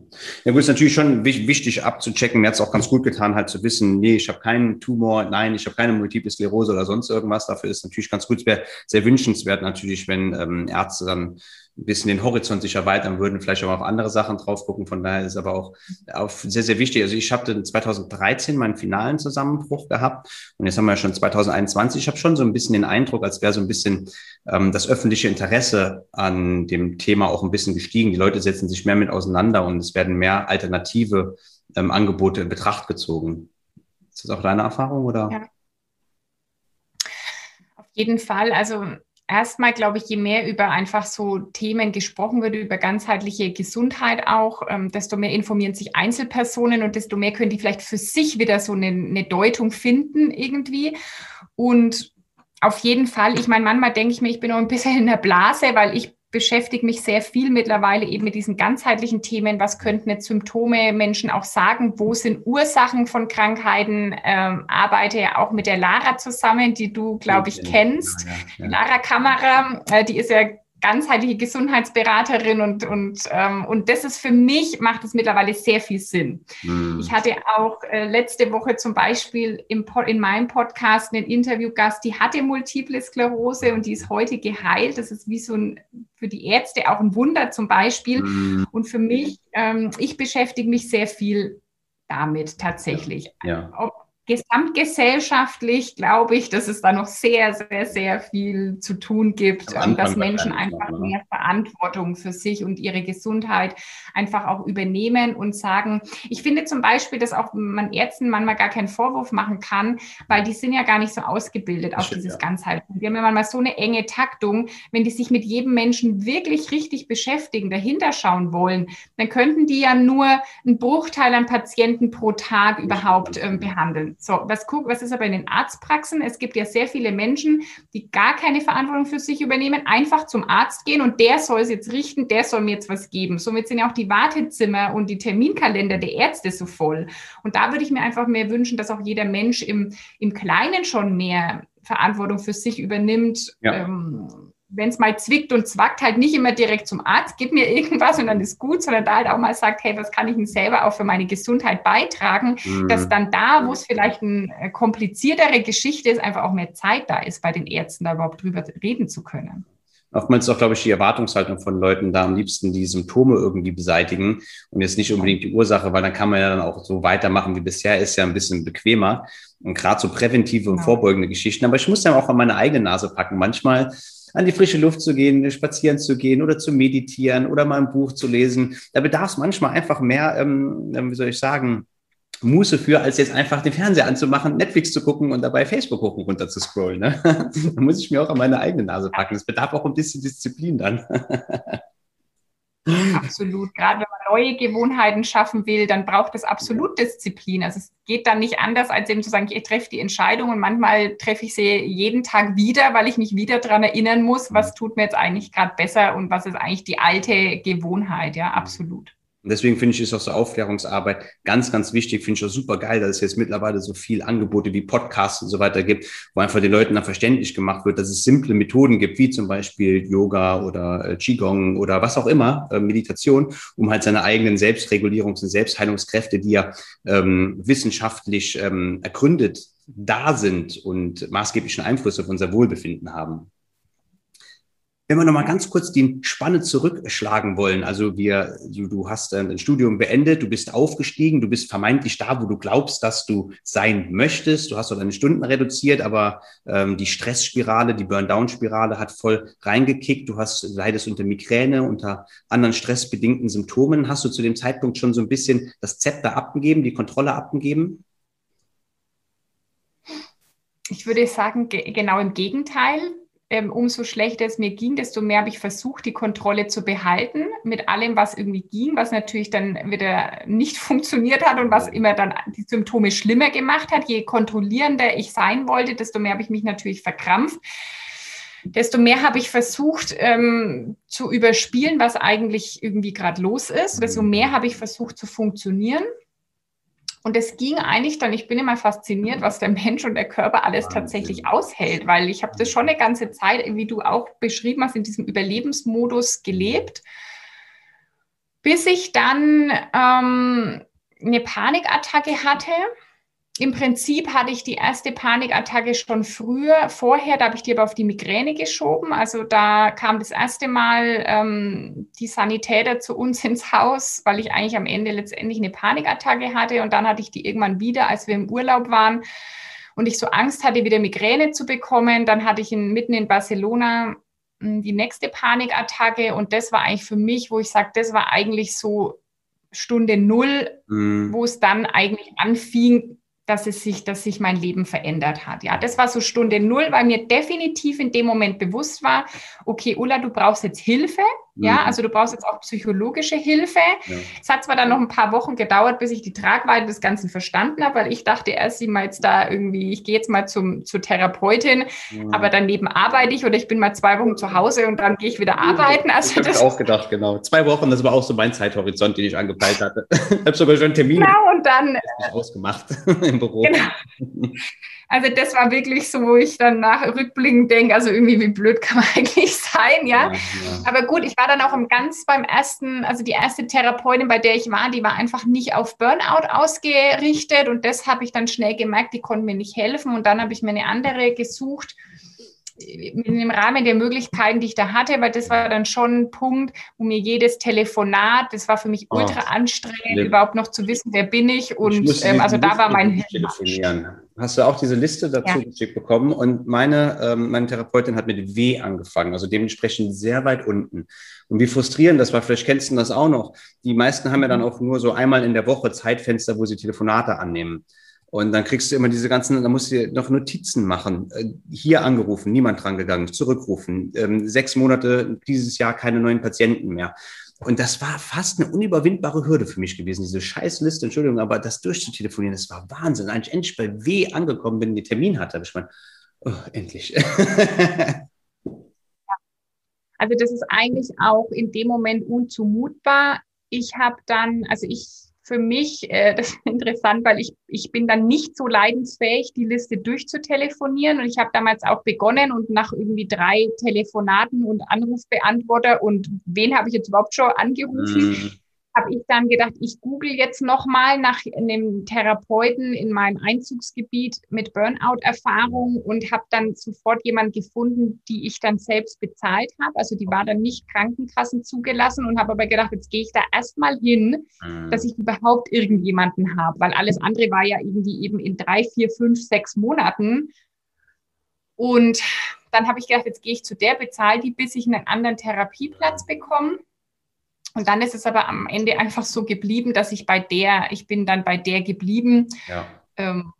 [SPEAKER 1] ja, gut, ist natürlich schon wichtig abzuchecken. Mir hat es auch ganz gut getan, halt zu wissen, nee, ich habe keinen Tumor, nein, ich habe keine Multiple Sklerose oder sonst irgendwas. Dafür ist natürlich ganz gut. Es wäre sehr wünschenswert natürlich, wenn ähm, Ärzte dann ein bisschen den Horizont sich erweitern würden, vielleicht auch auf andere Sachen drauf gucken. Von daher ist aber auch auf sehr, sehr wichtig. Also ich habe 2013 meinen finalen Zusammenbruch gehabt und jetzt haben wir schon 2021. Ich habe schon so ein bisschen den Eindruck, als wäre so ein bisschen ähm, das öffentliche Interesse an dem Thema auch ein bisschen gestiegen. Die Leute setzen sich mehr mit auseinander und es werden mehr alternative ähm, Angebote in Betracht gezogen. Ist das auch deine Erfahrung oder? Ja.
[SPEAKER 2] Auf jeden Fall. Also erstmal, glaube ich, je mehr über einfach so Themen gesprochen wird, über ganzheitliche Gesundheit auch, ähm, desto mehr informieren sich Einzelpersonen und desto mehr können die vielleicht für sich wieder so eine, eine Deutung finden irgendwie. Und auf jeden Fall, ich meine, manchmal denke ich mir, ich bin noch ein bisschen in der Blase, weil ich beschäftige mich sehr viel mittlerweile eben mit diesen ganzheitlichen Themen. Was könnten jetzt Symptome Menschen auch sagen? Wo sind Ursachen von Krankheiten? Ähm, arbeite ja auch mit der Lara zusammen, die du, glaube ich, kennst. Ja, ja, ja. Lara Kamera, äh, die ist ja ganzheitliche Gesundheitsberaterin und, und, ähm, und das ist für mich, macht es mittlerweile sehr viel Sinn. Mhm. Ich hatte auch äh, letzte Woche zum Beispiel im, in meinem Podcast einen Interviewgast, die hatte Multiple Sklerose und die ist heute geheilt. Das ist wie so ein, für die Ärzte auch ein Wunder zum Beispiel. Mhm. Und für mich, ähm, ich beschäftige mich sehr viel damit tatsächlich. Ja. Ob, gesamtgesellschaftlich glaube ich, dass es da noch sehr, sehr, sehr viel zu tun gibt, dass Menschen einfach noch, mehr Verantwortung für sich und ihre Gesundheit einfach auch übernehmen und sagen, ich finde zum Beispiel, dass auch man Ärzten manchmal gar keinen Vorwurf machen kann, weil die sind ja gar nicht so ausgebildet auf dieses ja. Ganzheiten. Die haben ja manchmal so eine enge Taktung, wenn die sich mit jedem Menschen wirklich richtig beschäftigen, dahinter schauen wollen, dann könnten die ja nur einen Bruchteil an Patienten pro Tag überhaupt ähm, behandeln. So, was, guck, was ist aber in den Arztpraxen? Es gibt ja sehr viele Menschen, die gar keine Verantwortung für sich übernehmen, einfach zum Arzt gehen und der soll es jetzt richten, der soll mir jetzt was geben. Somit sind ja auch die Wartezimmer und die Terminkalender der Ärzte so voll. Und da würde ich mir einfach mehr wünschen, dass auch jeder Mensch im, im Kleinen schon mehr Verantwortung für sich übernimmt. Ja. Ähm, wenn es mal zwickt und zwackt, halt nicht immer direkt zum Arzt, gib mir irgendwas und dann ist gut, sondern da halt auch mal sagt, hey, was kann ich denn selber auch für meine Gesundheit beitragen, mhm. dass dann da, wo es vielleicht eine äh, kompliziertere Geschichte ist, einfach auch mehr Zeit da ist, bei den Ärzten da überhaupt drüber reden zu können.
[SPEAKER 1] Oftmals ist auch, glaube ich, die Erwartungshaltung von Leuten da am liebsten die Symptome irgendwie beseitigen und jetzt nicht unbedingt die Ursache, weil dann kann man ja dann auch so weitermachen wie bisher, ist ja ein bisschen bequemer und gerade so präventive und vorbeugende Geschichten. Aber ich muss ja auch an meine eigene Nase packen. Manchmal an die frische Luft zu gehen, spazieren zu gehen oder zu meditieren oder mal ein Buch zu lesen. Da bedarf es manchmal einfach mehr, ähm, ähm, wie soll ich sagen, Muße für, als jetzt einfach den Fernseher anzumachen, Netflix zu gucken und dabei Facebook hoch und runter zu scrollen. Ne? da muss ich mir auch an meine eigene Nase packen. Es bedarf auch ein bisschen Disziplin dann.
[SPEAKER 2] Absolut. Gerade wenn man neue Gewohnheiten schaffen will, dann braucht es absolut Disziplin. Also es geht dann nicht anders, als eben zu sagen, ich treffe die Entscheidung und manchmal treffe ich sie jeden Tag wieder, weil ich mich wieder daran erinnern muss, was tut mir jetzt eigentlich gerade besser und was ist eigentlich die alte Gewohnheit. Ja, absolut.
[SPEAKER 1] Und deswegen finde ich, ist auch so Aufklärungsarbeit ganz, ganz wichtig. Finde ich auch super geil, dass es jetzt mittlerweile so viel Angebote wie Podcasts und so weiter gibt, wo einfach den Leuten dann verständlich gemacht wird, dass es simple Methoden gibt, wie zum Beispiel Yoga oder äh, Qigong oder was auch immer, äh, Meditation, um halt seine eigenen Selbstregulierungs- und Selbstheilungskräfte, die ja ähm, wissenschaftlich ähm, ergründet da sind und maßgeblichen Einfluss auf unser Wohlbefinden haben. Wenn wir nochmal ganz kurz die Spanne zurückschlagen wollen, also wir, du, du hast ein Studium beendet, du bist aufgestiegen, du bist vermeintlich da, wo du glaubst, dass du sein möchtest. Du hast auch deine Stunden reduziert, aber ähm, die Stressspirale, die Burn-Down-Spirale hat voll reingekickt. Du hast leidest unter Migräne, unter anderen stressbedingten Symptomen. Hast du zu dem Zeitpunkt schon so ein bisschen das Zepter abgegeben, die Kontrolle abgegeben?
[SPEAKER 2] Ich würde sagen, genau im Gegenteil umso schlechter es mir ging, desto mehr habe ich versucht, die Kontrolle zu behalten mit allem, was irgendwie ging, was natürlich dann wieder nicht funktioniert hat und was immer dann die Symptome schlimmer gemacht hat. Je kontrollierender ich sein wollte, desto mehr habe ich mich natürlich verkrampft. Desto mehr habe ich versucht ähm, zu überspielen, was eigentlich irgendwie gerade los ist. Desto mehr habe ich versucht zu funktionieren. Und es ging eigentlich dann, ich bin immer fasziniert, was der Mensch und der Körper alles tatsächlich aushält, weil ich habe das schon eine ganze Zeit, wie du auch beschrieben hast, in diesem Überlebensmodus gelebt, bis ich dann ähm, eine Panikattacke hatte im Prinzip hatte ich die erste Panikattacke schon früher, vorher, da habe ich die aber auf die Migräne geschoben. Also da kam das erste Mal ähm, die Sanitäter zu uns ins Haus, weil ich eigentlich am Ende letztendlich eine Panikattacke hatte. Und dann hatte ich die irgendwann wieder, als wir im Urlaub waren und ich so Angst hatte, wieder Migräne zu bekommen. Dann hatte ich in, mitten in Barcelona hm, die nächste Panikattacke und das war eigentlich für mich, wo ich sage, das war eigentlich so Stunde Null, mhm. wo es dann eigentlich anfing, dass es sich, dass sich mein Leben verändert hat. Ja, das war so Stunde Null, weil mir definitiv in dem Moment bewusst war, okay, Ulla, du brauchst jetzt Hilfe. Ja, mhm. also du brauchst jetzt auch psychologische Hilfe. Ja. Es hat zwar dann noch ein paar Wochen gedauert, bis ich die Tragweite des Ganzen verstanden habe, weil ich dachte erst, sie mal jetzt da irgendwie, ich gehe jetzt mal zum, zur Therapeutin, mhm. aber daneben arbeite ich oder ich bin mal zwei Wochen zu Hause und dann gehe ich wieder arbeiten.
[SPEAKER 1] Also das, das habe ich auch gedacht, genau. Zwei Wochen, das war auch so mein Zeithorizont, den ich angepeilt hatte. ich habe sogar schon einen Termin
[SPEAKER 2] genau, und dann,
[SPEAKER 1] ausgemacht im Büro. Genau.
[SPEAKER 2] Also das war wirklich so, wo ich dann nach rückblickend denke, also irgendwie wie blöd kann man eigentlich sein, ja? ja? ja. Aber gut, ich war dann auch im ganz beim ersten, also die erste Therapeutin, bei der ich war, die war einfach nicht auf Burnout ausgerichtet und das habe ich dann schnell gemerkt, die konnte mir nicht helfen und dann habe ich mir eine andere gesucht im Rahmen der Möglichkeiten, die ich da hatte, weil das war dann schon ein Punkt, wo mir jedes Telefonat, das war für mich oh, ultra oh, anstrengend, nee. überhaupt noch zu wissen, wer bin ich und ich ähm, also da war mein
[SPEAKER 1] telefonieren. Hast du auch diese Liste dazu ja. geschickt bekommen? Und meine, ähm, meine Therapeutin hat mit W angefangen, also dementsprechend sehr weit unten. Und wie frustrierend das war, vielleicht kennst du das auch noch. Die meisten haben ja dann mhm. auch nur so einmal in der Woche Zeitfenster, wo sie Telefonate annehmen. Und dann kriegst du immer diese ganzen, da musst du noch Notizen machen. Äh, hier angerufen, niemand dran gegangen, zurückrufen. Ähm, sechs Monate dieses Jahr keine neuen Patienten mehr. Und das war fast eine unüberwindbare Hürde für mich gewesen, diese Scheißliste, Entschuldigung, aber das durchzutelefonieren, das war Wahnsinn. Als ich endlich bei W angekommen bin, den Termin hatte, habe ich mal, oh, endlich.
[SPEAKER 2] also das ist eigentlich auch in dem Moment unzumutbar. Ich habe dann, also ich für mich, äh, das ist interessant, weil ich, ich bin dann nicht so leidensfähig, die Liste durchzutelefonieren. Und ich habe damals auch begonnen und nach irgendwie drei Telefonaten und Anrufbeantworter und wen habe ich jetzt überhaupt schon angerufen, mm habe ich dann gedacht, ich google jetzt nochmal nach einem Therapeuten in meinem Einzugsgebiet mit Burnout-Erfahrung und habe dann sofort jemanden gefunden, die ich dann selbst bezahlt habe. Also die war dann nicht Krankenkassen zugelassen und habe aber gedacht, jetzt gehe ich da erstmal hin, mhm. dass ich überhaupt irgendjemanden habe, weil alles andere war ja irgendwie eben in drei, vier, fünf, sechs Monaten. Und dann habe ich gedacht, jetzt gehe ich zu der, bezahle die, bis ich einen anderen Therapieplatz bekomme. Und dann ist es aber am Ende einfach so geblieben, dass ich bei der, ich bin dann bei der geblieben. Ja. Ähm,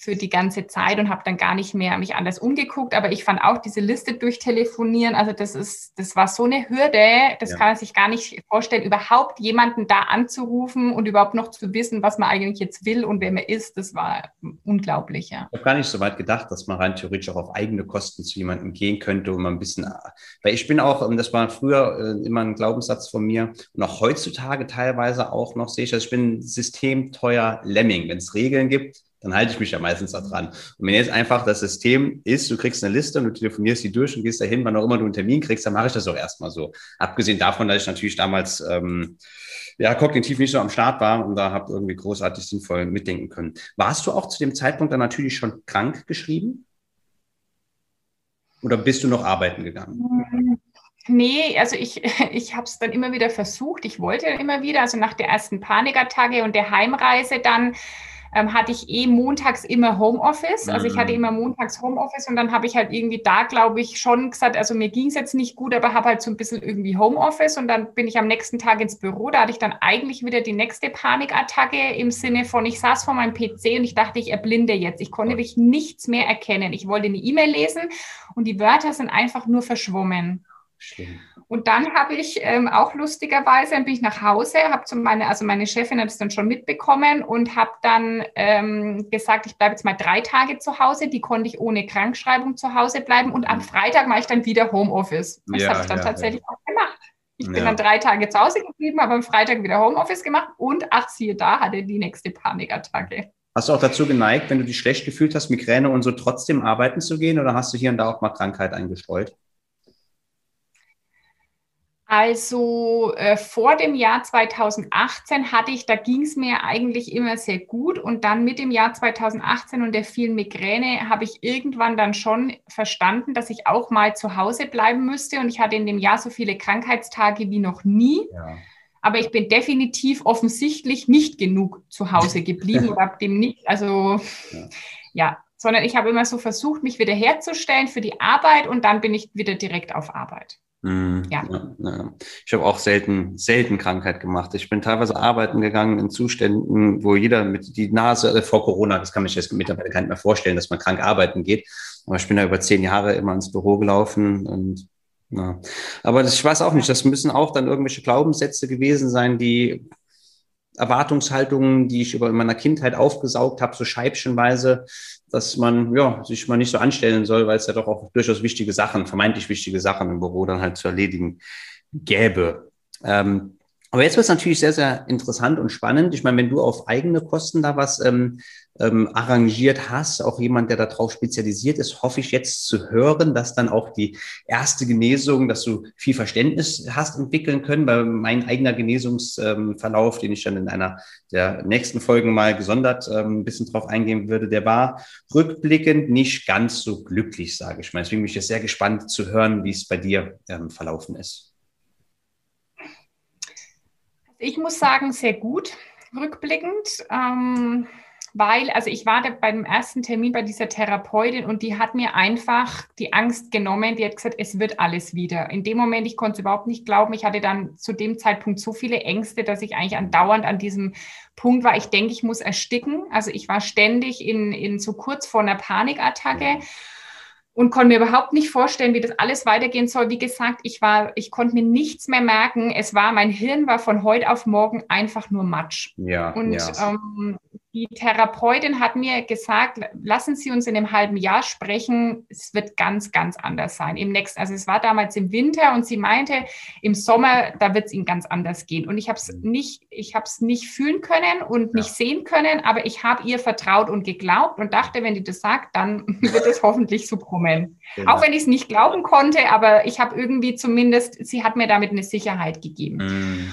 [SPEAKER 2] für die ganze Zeit und habe dann gar nicht mehr mich anders umgeguckt. Aber ich fand auch diese Liste durchtelefonieren, also das ist, das war so eine Hürde, das ja. kann man sich gar nicht vorstellen, überhaupt jemanden da anzurufen und überhaupt noch zu wissen, was man eigentlich jetzt will und wer man ist, das war unglaublich, ja.
[SPEAKER 1] Ich habe gar nicht so weit gedacht, dass man rein theoretisch auch auf eigene Kosten zu jemandem gehen könnte, um ein bisschen, weil ich bin auch, das war früher äh, immer ein Glaubenssatz von mir und auch heutzutage teilweise auch noch sehe ich, dass ich bin systemteuer Lemming. Wenn es Regeln gibt, dann halte ich mich ja meistens da dran. Und wenn jetzt einfach das System ist, du kriegst eine Liste und du telefonierst die durch und gehst dahin, wann auch immer du einen Termin kriegst, dann mache ich das auch erstmal so. Abgesehen davon, dass ich natürlich damals ähm, ja kognitiv nicht so am Start war und da habe irgendwie großartig sinnvoll mitdenken können. Warst du auch zu dem Zeitpunkt dann natürlich schon krank geschrieben? Oder bist du noch arbeiten gegangen?
[SPEAKER 2] Nee, also ich, ich habe es dann immer wieder versucht. Ich wollte immer wieder, also nach der ersten Panikattacke und der Heimreise dann, ähm, hatte ich eh montags immer Homeoffice. Also ich hatte mhm. immer montags Homeoffice und dann habe ich halt irgendwie da, glaube ich, schon gesagt, also mir ging es jetzt nicht gut, aber habe halt so ein bisschen irgendwie Homeoffice und dann bin ich am nächsten Tag ins Büro. Da hatte ich dann eigentlich wieder die nächste Panikattacke im Sinne von, ich saß vor meinem PC und ich dachte, ich erblinde jetzt. Ich konnte wirklich nichts mehr erkennen. Ich wollte eine E-Mail lesen und die Wörter sind einfach nur verschwommen. Schlimm. Und dann habe ich ähm, auch lustigerweise, dann bin ich nach Hause, habe zu meine, also meine Chefin hat es dann schon mitbekommen und habe dann ähm, gesagt, ich bleibe jetzt mal drei Tage zu Hause. Die konnte ich ohne Krankschreibung zu Hause bleiben und am mhm. Freitag mache ich dann wieder Homeoffice. Das ja, habe ich dann ja, tatsächlich ja. auch gemacht. Ich bin dann drei Tage zu Hause geblieben, habe am Freitag wieder Homeoffice gemacht und ach, siehe da, hatte die nächste Panikattacke.
[SPEAKER 1] Hast du auch dazu geneigt, wenn du dich schlecht gefühlt hast, Migräne und so trotzdem arbeiten zu gehen oder hast du hier und da auch mal Krankheit eingestreut?
[SPEAKER 2] Also äh, vor dem Jahr 2018 hatte ich, da ging es mir eigentlich immer sehr gut. Und dann mit dem Jahr 2018 und der vielen Migräne habe ich irgendwann dann schon verstanden, dass ich auch mal zu Hause bleiben müsste. Und ich hatte in dem Jahr so viele Krankheitstage wie noch nie. Ja. Aber ich bin definitiv offensichtlich nicht genug zu Hause geblieben oder habe dem nicht, also ja. ja, sondern ich habe immer so versucht, mich wieder herzustellen für die Arbeit und dann bin ich wieder direkt auf Arbeit.
[SPEAKER 1] Mhm. Ja. ja. Ich habe auch selten, selten Krankheit gemacht. Ich bin teilweise arbeiten gegangen in Zuständen, wo jeder mit die Nase äh, vor Corona, das kann mich jetzt mittlerweile gar nicht mehr vorstellen, dass man krank arbeiten geht. Aber ich bin da über zehn Jahre immer ins Büro gelaufen und ja. Aber das, ich weiß auch nicht, das müssen auch dann irgendwelche Glaubenssätze gewesen sein, die Erwartungshaltungen, die ich über meiner Kindheit aufgesaugt habe, so scheibchenweise, dass man ja, sich mal nicht so anstellen soll, weil es ja doch auch durchaus wichtige Sachen, vermeintlich wichtige Sachen im Büro dann halt zu erledigen gäbe. Ähm, aber jetzt wird es natürlich sehr, sehr interessant und spannend. Ich meine, wenn du auf eigene Kosten da was ähm, ähm, arrangiert hast, auch jemand, der darauf spezialisiert ist, hoffe ich jetzt zu hören, dass dann auch die erste Genesung, dass du viel Verständnis hast entwickeln können. Weil mein eigener Genesungsverlauf, ähm, den ich dann in einer der nächsten Folgen mal gesondert ähm, ein bisschen drauf eingehen würde, der war rückblickend nicht ganz so glücklich, sage ich mal. Deswegen bin ich jetzt sehr gespannt zu hören, wie es bei dir ähm, verlaufen ist.
[SPEAKER 2] Ich muss sagen, sehr gut rückblickend. Ähm, weil, also ich war da beim ersten Termin bei dieser Therapeutin und die hat mir einfach die Angst genommen. Die hat gesagt, es wird alles wieder. In dem Moment, ich konnte es überhaupt nicht glauben. Ich hatte dann zu dem Zeitpunkt so viele Ängste, dass ich eigentlich andauernd an diesem Punkt war, ich denke, ich muss ersticken. Also ich war ständig in, in so kurz vor einer Panikattacke und konnte mir überhaupt nicht vorstellen, wie das alles weitergehen soll. Wie gesagt, ich war, ich konnte mir nichts mehr merken. Es war, mein Hirn war von heute auf morgen einfach nur Matsch. Ja. Und ja. Ähm, die Therapeutin hat mir gesagt, lassen Sie uns in einem halben Jahr sprechen. Es wird ganz, ganz anders sein. Im nächsten, also es war damals im Winter und sie meinte, im Sommer, da wird es Ihnen ganz anders gehen. Und ich habe es mhm. nicht, ich habe es nicht fühlen können und nicht ja. sehen können, aber ich habe ihr vertraut und geglaubt und dachte, wenn die das sagt, dann wird es hoffentlich so kommen. Genau. Auch wenn ich es nicht glauben konnte, aber ich habe irgendwie zumindest, sie hat mir damit eine Sicherheit gegeben. Mhm.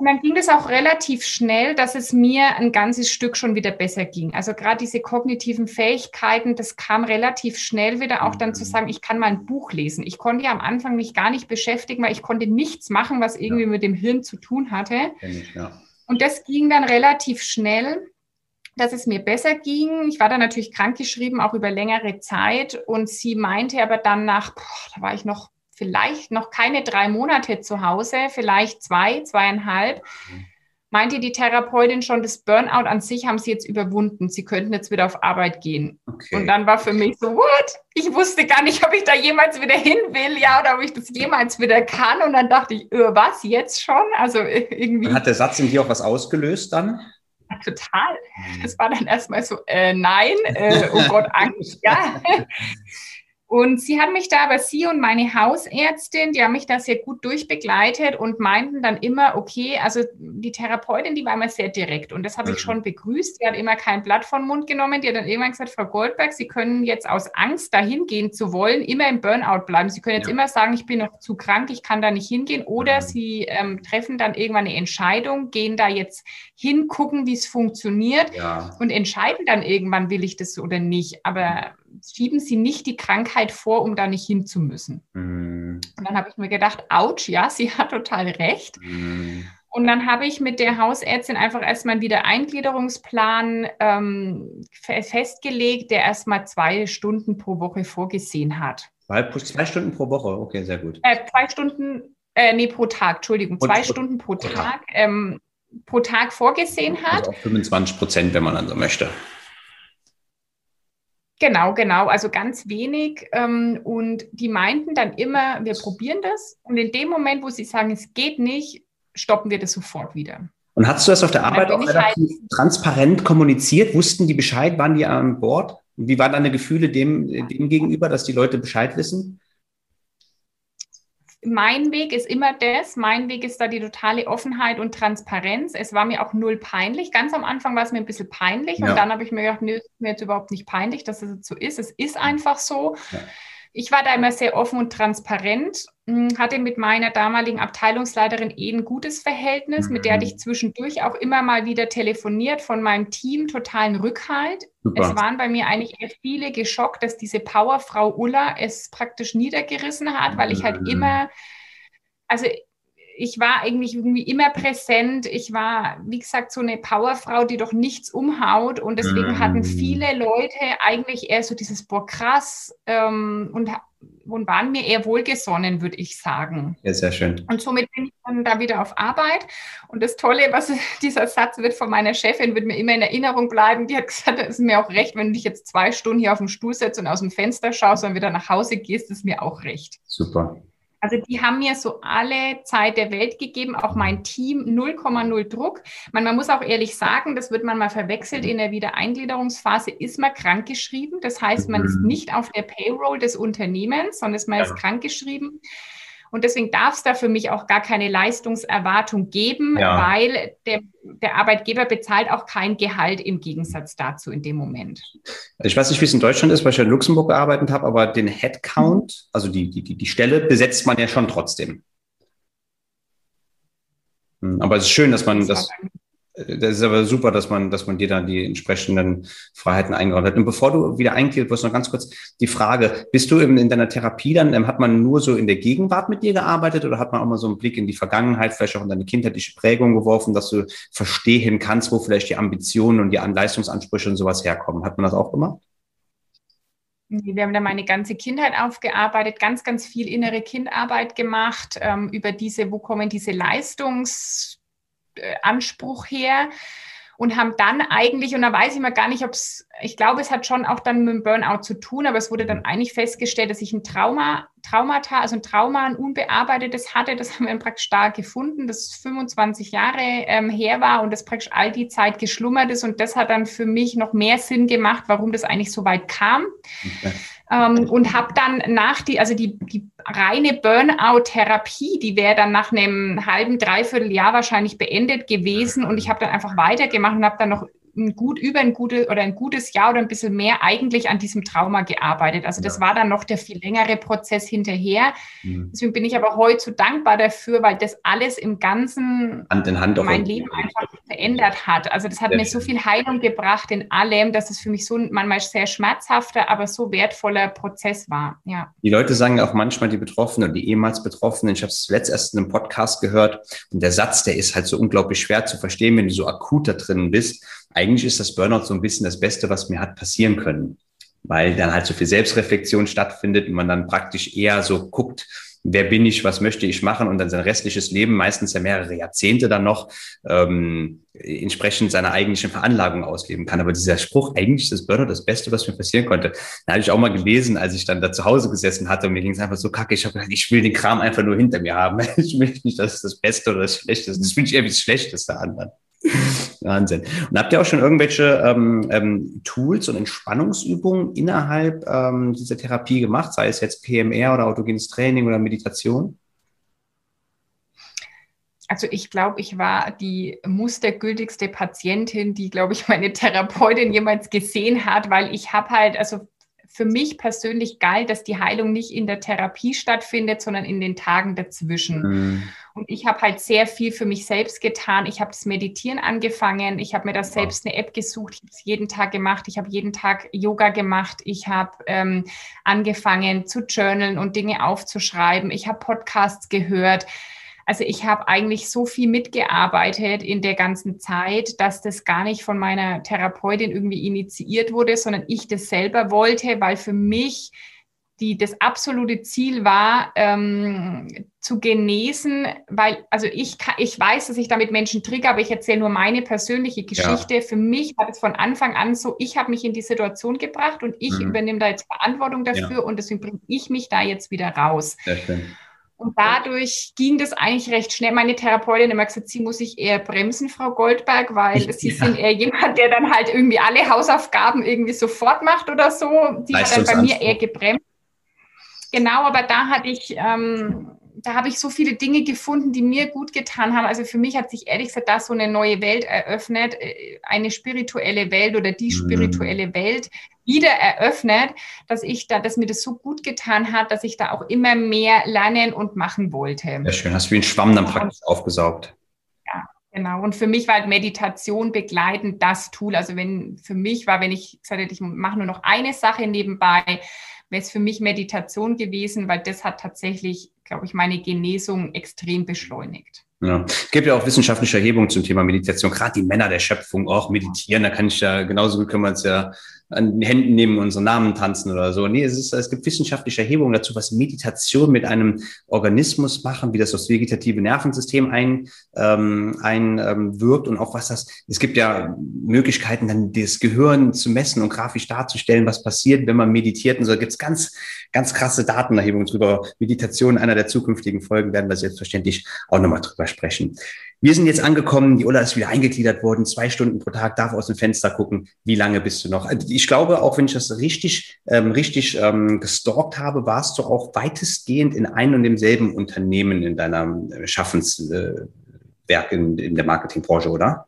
[SPEAKER 2] Und dann ging es auch relativ schnell, dass es mir ein ganzes Stück schon wieder besser ging. Also gerade diese kognitiven Fähigkeiten, das kam relativ schnell wieder auch dann zu sagen, ich kann mal ein Buch lesen. Ich konnte ja am Anfang mich gar nicht beschäftigen, weil ich konnte nichts machen, was irgendwie ja. mit dem Hirn zu tun hatte. Ich, ja. Und das ging dann relativ schnell dass es mir besser ging. Ich war dann natürlich krankgeschrieben, auch über längere Zeit. Und sie meinte aber dann nach, boah, da war ich noch vielleicht noch keine drei Monate zu Hause, vielleicht zwei, zweieinhalb, meinte die Therapeutin schon, das Burnout an sich haben sie jetzt überwunden. Sie könnten jetzt wieder auf Arbeit gehen. Okay. Und dann war für mich so, what? Ich wusste gar nicht, ob ich da jemals wieder hin will, ja, oder ob ich das jemals wieder kann. Und dann dachte ich, öh, was, jetzt schon? Also irgendwie.
[SPEAKER 1] Hat der Satz in dir auch was ausgelöst dann?
[SPEAKER 2] Ja, total. Mhm. Das war dann erstmal so, äh, nein, äh, oh Gott, Angst, ja. Und sie hat mich da, aber sie und meine Hausärztin, die haben mich da sehr gut durchbegleitet und meinten dann immer, okay, also die Therapeutin, die war immer sehr direkt und das habe ich mhm. schon begrüßt. Die hat immer kein Blatt von Mund genommen. Die hat dann irgendwann gesagt, Frau Goldberg, Sie können jetzt aus Angst dahin gehen zu wollen, immer im Burnout bleiben. Sie können jetzt ja. immer sagen, ich bin noch zu krank, ich kann da nicht hingehen. Oder mhm. Sie ähm, treffen dann irgendwann eine Entscheidung, gehen da jetzt hin, gucken, wie es funktioniert ja. und entscheiden dann irgendwann, will ich das oder nicht. Aber schieben Sie nicht die Krankheit vor, um da nicht hin zu müssen. Mhm. Und dann habe ich mir gedacht, ouch, ja, sie hat total recht. Mhm. Und dann habe ich mit der Hausärztin einfach erstmal einen Wiedereingliederungsplan ähm, festgelegt, der erstmal zwei Stunden pro Woche vorgesehen hat.
[SPEAKER 1] Zwei, zwei Stunden pro Woche, okay, sehr gut.
[SPEAKER 2] Äh, zwei Stunden, äh, nee, pro Tag, Entschuldigung, Und zwei pro, Stunden pro, pro Tag, Tag. Ähm, pro Tag vorgesehen hat. Also
[SPEAKER 1] 25 Prozent, wenn man dann so möchte.
[SPEAKER 2] Genau, genau, also ganz wenig. Ähm, und die meinten dann immer, wir probieren das. Und in dem Moment, wo sie sagen, es geht nicht, stoppen wir das sofort wieder.
[SPEAKER 1] Und hast du das auf der Arbeit auch relativ halt transparent kommuniziert? Wussten die Bescheid? Waren die an Bord? Wie waren deine Gefühle dem, dem gegenüber, dass die Leute Bescheid wissen?
[SPEAKER 2] Mein Weg ist immer das. Mein Weg ist da die totale Offenheit und Transparenz. Es war mir auch null peinlich. Ganz am Anfang war es mir ein bisschen peinlich ja. und dann habe ich mir gedacht, nö, ist mir jetzt überhaupt nicht peinlich, dass es so ist. Es ist einfach so. Ja. Ich war da immer sehr offen und transparent, hm, hatte mit meiner damaligen Abteilungsleiterin eh ein gutes Verhältnis, mit der hatte ich mhm. zwischendurch auch immer mal wieder telefoniert von meinem Team, totalen Rückhalt. Super. Es waren bei mir eigentlich eher viele geschockt, dass diese Powerfrau Ulla es praktisch niedergerissen hat, weil ich halt mhm. immer, also ich war eigentlich irgendwie immer präsent. Ich war, wie gesagt, so eine Powerfrau, die doch nichts umhaut. Und deswegen hatten viele Leute eigentlich eher so dieses, boah, krass, ähm, und, und waren mir eher wohlgesonnen, würde ich sagen.
[SPEAKER 1] Ja, sehr schön.
[SPEAKER 2] Und somit bin ich dann da wieder auf Arbeit. Und das Tolle, was dieser Satz wird von meiner Chefin, wird mir immer in Erinnerung bleiben. Die hat gesagt, es ist mir auch recht, wenn du dich jetzt zwei Stunden hier auf dem Stuhl setzt und aus dem Fenster schaust und wieder nach Hause gehst, ist mir auch recht.
[SPEAKER 1] Super.
[SPEAKER 2] Also die haben mir so alle Zeit der Welt gegeben, auch mein Team 0,0 Druck. Man, man muss auch ehrlich sagen, das wird man mal verwechselt, in der Wiedereingliederungsphase ist man krankgeschrieben. Das heißt, man ist mhm. nicht auf der Payroll des Unternehmens, sondern man ist krankgeschrieben. Und deswegen darf es da für mich auch gar keine Leistungserwartung geben, ja. weil der, der, Arbeitgeber bezahlt auch kein Gehalt im Gegensatz dazu in dem Moment.
[SPEAKER 1] Ich weiß nicht, wie es in Deutschland ist, weil ich in Luxemburg gearbeitet habe, aber den Headcount, also die, die, die Stelle, besetzt man ja schon trotzdem. Hm, aber es ist schön, dass man das, das ist aber super, dass man, dass man dir da die entsprechenden Freiheiten eingeräumt hat. Und bevor du wieder eingliedert wirst, noch ganz kurz die Frage, bist du in, in deiner Therapie dann, ähm, hat man nur so in der Gegenwart mit dir gearbeitet oder hat man auch mal so einen Blick in die Vergangenheit, vielleicht auch in deine kindheitliche Prägung geworfen, dass du verstehen kannst, wo vielleicht die Ambitionen und die Leistungsansprüche und sowas herkommen? Hat man das auch gemacht?
[SPEAKER 2] Wir haben da meine ganze Kindheit aufgearbeitet, ganz, ganz viel innere Kindarbeit gemacht, ähm, über diese, wo kommen diese Leistungs- Anspruch her und haben dann eigentlich, und da weiß ich mal gar nicht, ob es, ich glaube, es hat schon auch dann mit dem Burnout zu tun, aber es wurde dann eigentlich festgestellt, dass ich ein Trauma, Traumata, also ein Trauma, ein unbearbeitetes hatte. Das haben wir praktisch stark gefunden, das 25 Jahre ähm, her war und das praktisch all die Zeit geschlummert ist. Und das hat dann für mich noch mehr Sinn gemacht, warum das eigentlich so weit kam. Okay. Ähm, und habe dann nach die, also die, die reine Burnout-Therapie, die wäre dann nach einem halben, dreiviertel Jahr wahrscheinlich beendet gewesen. Und ich habe dann einfach weitergemacht und habe dann noch ein gut über ein gutes oder ein gutes Jahr oder ein bisschen mehr eigentlich an diesem Trauma gearbeitet. Also das ja. war dann noch der viel längere Prozess hinterher. Mhm. Deswegen bin ich aber heute so dankbar dafür, weil das alles im Ganzen
[SPEAKER 1] Hand in Hand
[SPEAKER 2] mein Leben einfach verändert hat. Also das hat mir so viel Heilung gebracht in allem, dass es für mich so manchmal sehr schmerzhafter, aber so wertvoller Prozess war. Ja.
[SPEAKER 1] Die Leute sagen auch manchmal die Betroffenen und die ehemals Betroffenen. Ich habe es letztens in einem Podcast gehört und der Satz, der ist halt so unglaublich schwer zu verstehen, wenn du so akut da drin bist eigentlich ist das Burnout so ein bisschen das Beste, was mir hat passieren können, weil dann halt so viel Selbstreflexion stattfindet und man dann praktisch eher so guckt, wer bin ich, was möchte ich machen und dann sein restliches Leben, meistens ja mehrere Jahrzehnte dann noch, ähm, entsprechend seiner eigentlichen Veranlagung ausleben kann. Aber dieser Spruch, eigentlich ist das Burnout das Beste, was mir passieren konnte, da habe ich auch mal gelesen, als ich dann da zu Hause gesessen hatte und mir ging es einfach so kacke. Ich habe gedacht, ich will den Kram einfach nur hinter mir haben. Ich will nicht, dass es das Beste oder das Schlechteste Das finde ich eher wie das Schlechteste an. Wahnsinn. Und habt ihr auch schon irgendwelche ähm, ähm, Tools und Entspannungsübungen innerhalb ähm, dieser Therapie gemacht, sei es jetzt PMR oder autogenes Training oder Meditation?
[SPEAKER 2] Also ich glaube, ich war die mustergültigste Patientin, die, glaube ich, meine Therapeutin jemals gesehen hat, weil ich habe halt, also für mich persönlich galt, dass die Heilung nicht in der Therapie stattfindet, sondern in den Tagen dazwischen. Mhm. Und ich habe halt sehr viel für mich selbst getan. Ich habe das Meditieren angefangen. Ich habe mir da selbst eine App gesucht. Ich habe es jeden Tag gemacht. Ich habe jeden Tag Yoga gemacht. Ich habe ähm, angefangen zu journalen und Dinge aufzuschreiben. Ich habe Podcasts gehört. Also ich habe eigentlich so viel mitgearbeitet in der ganzen Zeit, dass das gar nicht von meiner Therapeutin irgendwie initiiert wurde, sondern ich das selber wollte, weil für mich die, das absolute Ziel war, ähm, zu genesen, weil, also ich, ich weiß, dass ich damit Menschen trigger, aber ich erzähle nur meine persönliche Geschichte. Ja. Für mich war das von Anfang an so, ich habe mich in die Situation gebracht und ich mhm. übernehme da jetzt Verantwortung dafür ja. und deswegen bringe ich mich da jetzt wieder raus. Und dadurch ging das eigentlich recht schnell. Meine Therapeutin hat immer gesagt, sie muss sich eher bremsen, Frau Goldberg, weil ich, sie ja. sind eher jemand, der dann halt irgendwie alle Hausaufgaben irgendwie sofort macht oder so. Die hat dann bei mir eher gebremst. Genau, aber da hatte ich, ähm, da habe ich so viele Dinge gefunden, die mir gut getan haben. Also für mich hat sich ehrlich gesagt da so eine neue Welt eröffnet, äh, eine spirituelle Welt oder die mhm. spirituelle. Welt wieder eröffnet, dass ich da, dass mir das so gut getan hat, dass ich da auch immer mehr lernen und machen wollte.
[SPEAKER 1] Sehr schön. Hast du wie ein Schwamm dann praktisch aufgesaugt.
[SPEAKER 2] Ja, Genau. Und für mich war halt Meditation begleitend das Tool. Also wenn für mich war, wenn ich gesagt hätte, ich mache nur noch eine Sache nebenbei, wäre es für mich Meditation gewesen, weil das hat tatsächlich, glaube ich, meine Genesung extrem beschleunigt.
[SPEAKER 1] Ja. Es gibt ja auch wissenschaftliche Erhebungen zum Thema Meditation, gerade die Männer der Schöpfung auch meditieren. Da kann ich ja genauso gut können wir uns ja an den Händen nehmen und unseren Namen tanzen oder so. Nee, es, ist, es gibt wissenschaftliche Erhebungen dazu, was Meditation mit einem Organismus machen, wie das das vegetative Nervensystem ein, ähm, einwirkt und auch was das, es gibt ja Möglichkeiten, dann das Gehirn zu messen und grafisch darzustellen, was passiert, wenn man meditiert und so. Da gibt es ganz, ganz krasse Datenerhebungen drüber. Meditation, einer der zukünftigen Folgen, werden wir selbstverständlich auch nochmal drüber sprechen. Wir sind jetzt angekommen, die Ulla ist wieder eingegliedert worden, zwei Stunden pro Tag, darf aus dem Fenster gucken. Wie lange bist du noch? Also ich glaube, auch wenn ich das richtig, ähm, richtig ähm, gestalkt habe, warst du auch weitestgehend in einem und demselben Unternehmen in deiner äh, Schaffenswerk äh, in, in der Marketingbranche, oder?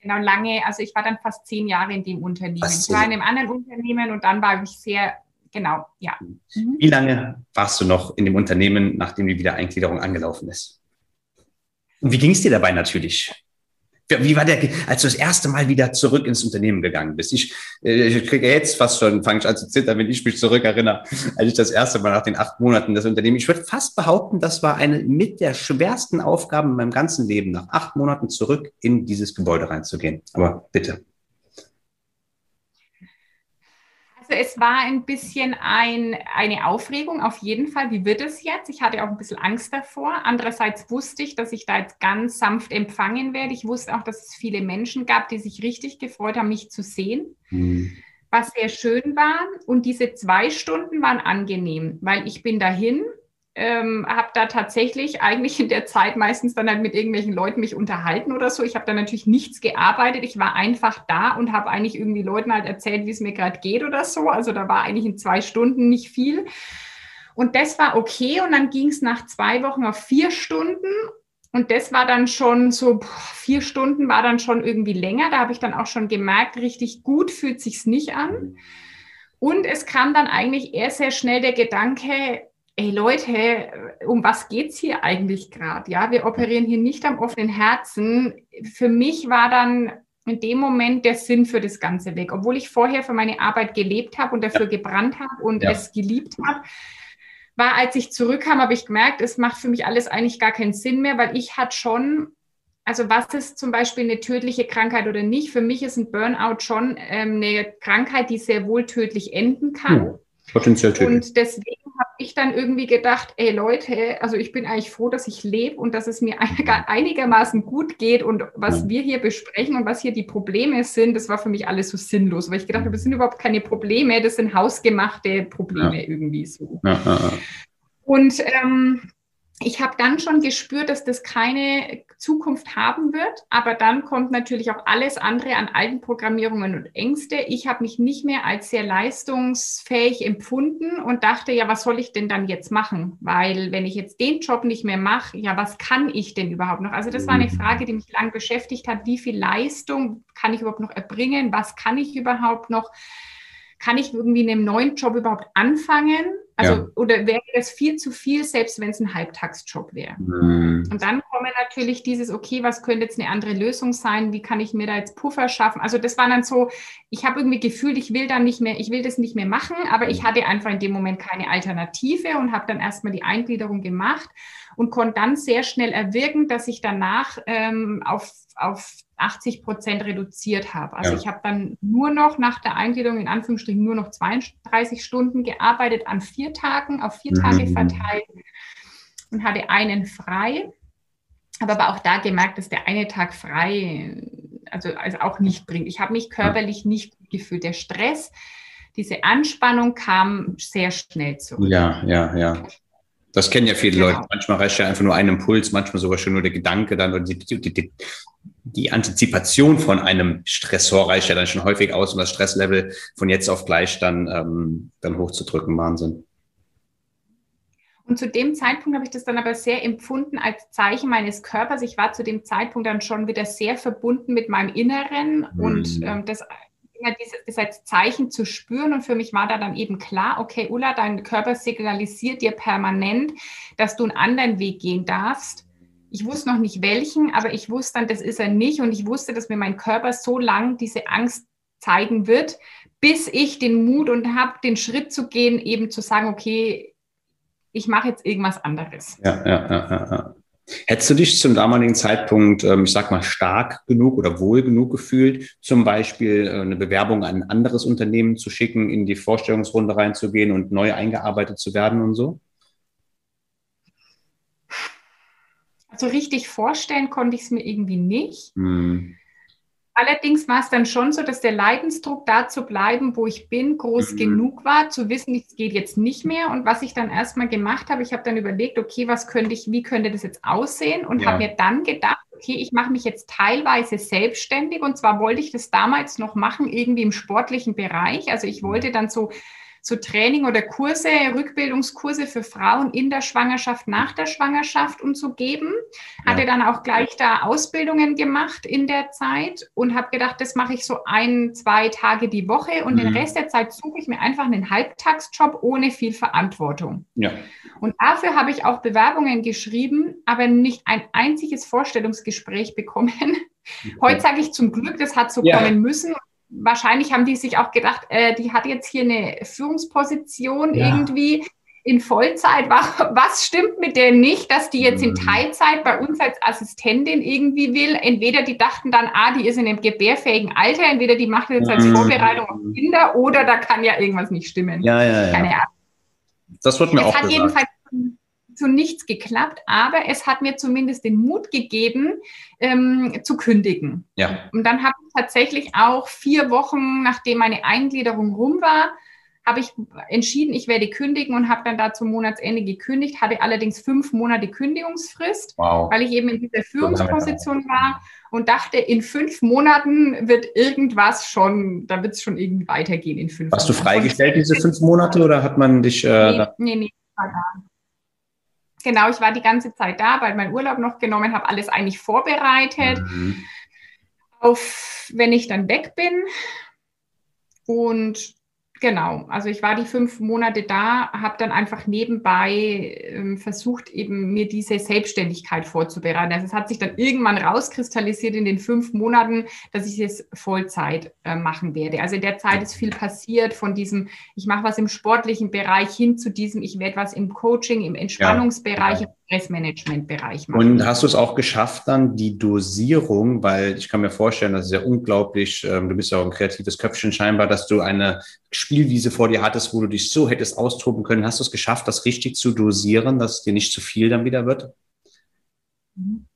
[SPEAKER 2] Genau, lange, also ich war dann fast zehn Jahre in dem Unternehmen. Ich war in einem anderen Unternehmen und dann war ich sehr, genau, ja.
[SPEAKER 1] Mhm. Wie lange warst du noch in dem Unternehmen, nachdem die Wiedereingliederung angelaufen ist? Und wie ging es dir dabei natürlich? Wie war der, als du das erste Mal wieder zurück ins Unternehmen gegangen bist? Ich, äh, ich kriege jetzt fast schon, fange ich an zu zittern, wenn ich mich zurückerinnere, als ich das erste Mal nach den acht Monaten das Unternehmen, ich würde fast behaupten, das war eine mit der schwersten Aufgaben in meinem ganzen Leben, nach acht Monaten zurück in dieses Gebäude reinzugehen. Aber bitte.
[SPEAKER 2] Also es war ein bisschen ein, eine Aufregung, auf jeden Fall. Wie wird es jetzt? Ich hatte auch ein bisschen Angst davor. Andererseits wusste ich, dass ich da jetzt ganz sanft empfangen werde. Ich wusste auch, dass es viele Menschen gab, die sich richtig gefreut haben, mich zu sehen. Mhm. Was sehr schön war. Und diese zwei Stunden waren angenehm, weil ich bin dahin ähm, habe da tatsächlich eigentlich in der Zeit meistens dann halt mit irgendwelchen Leuten mich unterhalten oder so. Ich habe da natürlich nichts gearbeitet. Ich war einfach da und habe eigentlich irgendwie Leuten halt erzählt, wie es mir gerade geht oder so. Also da war eigentlich in zwei Stunden nicht viel. Und das war okay. Und dann ging es nach zwei Wochen auf vier Stunden. Und das war dann schon so, vier Stunden war dann schon irgendwie länger. Da habe ich dann auch schon gemerkt, richtig gut fühlt sich's nicht an. Und es kam dann eigentlich eher sehr schnell der Gedanke, ey Leute, um was geht's hier eigentlich gerade? Ja, wir operieren hier nicht am offenen Herzen. Für mich war dann in dem Moment der Sinn für das Ganze weg, obwohl ich vorher für meine Arbeit gelebt habe und dafür ja. gebrannt habe und ja. es geliebt habe. War, als ich zurückkam, habe ich gemerkt, es macht für mich alles eigentlich gar keinen Sinn mehr, weil ich hatte schon, also was ist zum Beispiel eine tödliche Krankheit oder nicht? Für mich ist ein Burnout schon ähm, eine Krankheit, die sehr wohl tödlich enden kann. Ja,
[SPEAKER 1] potenziell tödlich.
[SPEAKER 2] Und deswegen habe ich dann irgendwie gedacht, ey Leute, also ich bin eigentlich froh, dass ich lebe und dass es mir einigermaßen gut geht und was wir hier besprechen und was hier die Probleme sind, das war für mich alles so sinnlos, weil ich gedacht habe, das sind überhaupt keine Probleme, das sind hausgemachte Probleme ja. irgendwie so. Ja, ja, und ähm, ich habe dann schon gespürt, dass das keine Zukunft haben wird, aber dann kommt natürlich auch alles andere an alten Programmierungen und Ängste. Ich habe mich nicht mehr als sehr leistungsfähig empfunden und dachte, ja, was soll ich denn dann jetzt machen? Weil wenn ich jetzt den Job nicht mehr mache, ja, was kann ich denn überhaupt noch? Also das war eine mhm. Frage, die mich lang beschäftigt hat. Wie viel Leistung kann ich überhaupt noch erbringen? Was kann ich überhaupt noch? Kann ich irgendwie in einem neuen Job überhaupt anfangen? Also, ja. oder wäre das viel zu viel, selbst wenn es ein Halbtagsjob wäre? Mhm. Und dann komme natürlich dieses, okay, was könnte jetzt eine andere Lösung sein? Wie kann ich mir da jetzt Puffer schaffen? Also, das war dann so, ich habe irgendwie gefühlt, ich will dann nicht mehr, ich will das nicht mehr machen, aber ich hatte einfach in dem Moment keine Alternative und habe dann erstmal die Eingliederung gemacht und konnte dann sehr schnell erwirken, dass ich danach ähm, auf, auf 80 Prozent reduziert habe. Also ja. ich habe dann nur noch nach der Eingliederung in Anführungsstrichen nur noch 32 Stunden gearbeitet an vier Tagen, auf vier mhm. Tage verteilt und hatte einen frei. Habe aber auch da gemerkt, dass der eine Tag frei also, also auch nicht bringt. Ich habe mich körperlich nicht gut gefühlt. Der Stress, diese Anspannung kam sehr schnell zurück.
[SPEAKER 1] Ja, ja, ja. Das kennen ja viele genau. Leute. Manchmal reicht ja einfach nur ein Impuls, manchmal sogar schon nur der Gedanke dann oder die, die, die, die Antizipation von einem Stressor reicht ja dann schon häufig aus, um das Stresslevel von jetzt auf gleich dann, ähm, dann hochzudrücken. Wahnsinn.
[SPEAKER 2] Und zu dem Zeitpunkt habe ich das dann aber sehr empfunden als Zeichen meines Körpers. Ich war zu dem Zeitpunkt dann schon wieder sehr verbunden mit meinem Inneren mhm. und ähm, das dieses, als Zeichen zu spüren. Und für mich war da dann eben klar, okay, Ulla, dein Körper signalisiert dir permanent, dass du einen anderen Weg gehen darfst. Ich wusste noch nicht welchen, aber ich wusste dann, das ist er nicht. Und ich wusste, dass mir mein Körper so lang diese Angst zeigen wird, bis ich den Mut und habe, den Schritt zu gehen, eben zu sagen, okay, ich mache jetzt irgendwas anderes.
[SPEAKER 1] Ja, ja, ja, ja. Hättest du dich zum damaligen Zeitpunkt, ähm, ich sag mal, stark genug oder wohl genug gefühlt, zum Beispiel äh, eine Bewerbung an ein anderes Unternehmen zu schicken, in die Vorstellungsrunde reinzugehen und neu eingearbeitet zu werden und so?
[SPEAKER 2] Also richtig vorstellen konnte ich es mir irgendwie nicht. Hm. Allerdings war es dann schon so, dass der Leidensdruck da zu bleiben, wo ich bin, groß mhm. genug war, zu wissen, es geht jetzt nicht mehr. Und was ich dann erstmal gemacht habe, ich habe dann überlegt, okay, was könnte ich, wie könnte das jetzt aussehen? Und ja. habe mir dann gedacht, okay, ich mache mich jetzt teilweise selbstständig. Und zwar wollte ich das damals noch machen, irgendwie im sportlichen Bereich. Also ich wollte dann so so Training oder Kurse, Rückbildungskurse für Frauen in der Schwangerschaft, nach der Schwangerschaft und zu geben. Hatte dann auch gleich da Ausbildungen gemacht in der Zeit und habe gedacht, das mache ich so ein, zwei Tage die Woche und mhm. den Rest der Zeit suche ich mir einfach einen Halbtagsjob ohne viel Verantwortung. Ja. Und dafür habe ich auch Bewerbungen geschrieben, aber nicht ein einziges Vorstellungsgespräch bekommen. Heute sage ich zum Glück, das hat so ja. kommen müssen wahrscheinlich haben die sich auch gedacht, äh, die hat jetzt hier eine Führungsposition ja. irgendwie in Vollzeit. Was stimmt mit der nicht, dass die jetzt in mhm. Teilzeit bei uns als Assistentin irgendwie will? Entweder die dachten dann, ah, die ist in einem gebärfähigen Alter, entweder die macht jetzt als mhm. Vorbereitung auf Kinder oder da kann ja irgendwas nicht stimmen.
[SPEAKER 1] Ja, ja, ja. Keine Ahnung. Das wird mir es auch gesagt.
[SPEAKER 2] Zu nichts geklappt, aber es hat mir zumindest den Mut gegeben, ähm, zu kündigen. Ja. Und dann habe ich tatsächlich auch vier Wochen, nachdem meine Eingliederung rum war, habe ich entschieden, ich werde kündigen und habe dann da zum Monatsende gekündigt, hatte allerdings fünf Monate Kündigungsfrist, wow. weil ich eben in dieser Führungsposition war und dachte, in fünf Monaten wird irgendwas schon, da wird es schon irgendwie weitergehen in fünf
[SPEAKER 1] Warst Monaten. du freigestellt diese fünf Monate oder hat man dich... Äh, nee, nee, nee, war
[SPEAKER 2] da. Genau, ich war die ganze Zeit da, weil mein Urlaub noch genommen habe, alles eigentlich vorbereitet mhm. auf, wenn ich dann weg bin. Und Genau, also ich war die fünf Monate da, habe dann einfach nebenbei ähm, versucht, eben mir diese Selbstständigkeit vorzubereiten. Also es hat sich dann irgendwann rauskristallisiert in den fünf Monaten, dass ich es Vollzeit äh, machen werde. Also in der Zeit ist viel passiert von diesem, ich mache was im sportlichen Bereich hin zu diesem, ich werde was im Coaching, im Entspannungsbereich, ja, ja. Stressmanagement-Bereich
[SPEAKER 1] machen. Und hast du es auch geschafft, dann die Dosierung, weil ich kann mir vorstellen, das ist ja unglaublich, ähm, du bist ja auch ein kreatives Köpfchen scheinbar, dass du eine Spielwiese vor dir hattest, wo du dich so hättest austoben können. Hast du es geschafft, das richtig zu dosieren, dass es dir nicht zu viel dann wieder wird?
[SPEAKER 2] Mhm.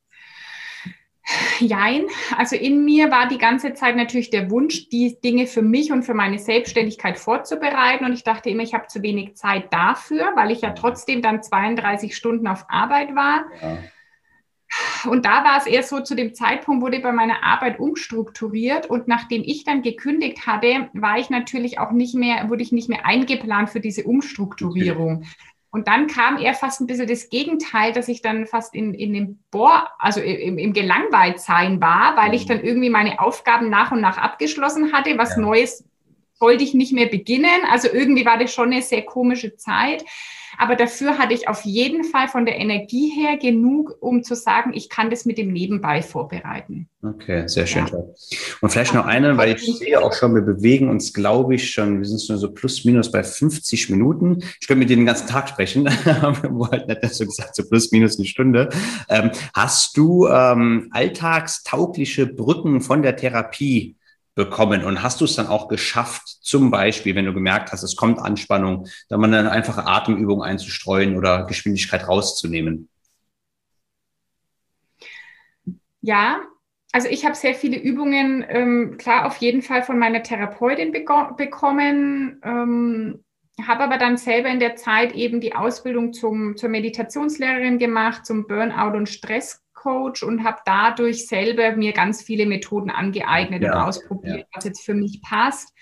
[SPEAKER 2] Jein. Also in mir war die ganze Zeit natürlich der Wunsch, die Dinge für mich und für meine Selbstständigkeit vorzubereiten. Und ich dachte immer, ich habe zu wenig Zeit dafür, weil ich ja trotzdem dann 32 Stunden auf Arbeit war. Ja. Und da war es eher so, zu dem Zeitpunkt wurde bei meiner Arbeit umstrukturiert und nachdem ich dann gekündigt hatte, war ich natürlich auch nicht mehr, wurde ich nicht mehr eingeplant für diese Umstrukturierung. Okay. Und dann kam eher fast ein bisschen das Gegenteil, dass ich dann fast in, in dem Bohr, also im, im Gelangweiltsein war, weil ich mhm. dann irgendwie meine Aufgaben nach und nach abgeschlossen hatte, was ja. Neues sollte ich nicht mehr beginnen. Also irgendwie war das schon eine sehr komische Zeit. Aber dafür hatte ich auf jeden Fall von der Energie her genug, um zu sagen, ich kann das mit dem Nebenbei vorbereiten.
[SPEAKER 1] Okay, sehr schön. Ja. Und vielleicht noch eine, weil ich sehe auch schon, wir bewegen uns, glaube ich, schon, wir sind nur so plus minus bei 50 Minuten. Ich könnte mit dir den ganzen Tag sprechen, aber halt nicht so gesagt, so plus minus eine Stunde. Ähm, hast du ähm, alltagstaugliche Brücken von der Therapie bekommen? Und hast du es dann auch geschafft, zum Beispiel, wenn du gemerkt hast, es kommt Anspannung, dann mal eine einfache Atemübung einzustreuen oder Geschwindigkeit rauszunehmen?
[SPEAKER 2] Ja, also ich habe sehr viele Übungen, ähm, klar auf jeden Fall von meiner Therapeutin bekommen, ähm, habe aber dann selber in der Zeit eben die Ausbildung zum, zur Meditationslehrerin gemacht, zum Burnout- und Stress Coach und habe dadurch selber mir ganz viele Methoden angeeignet ja, und ausprobiert, ja. was jetzt für mich passt.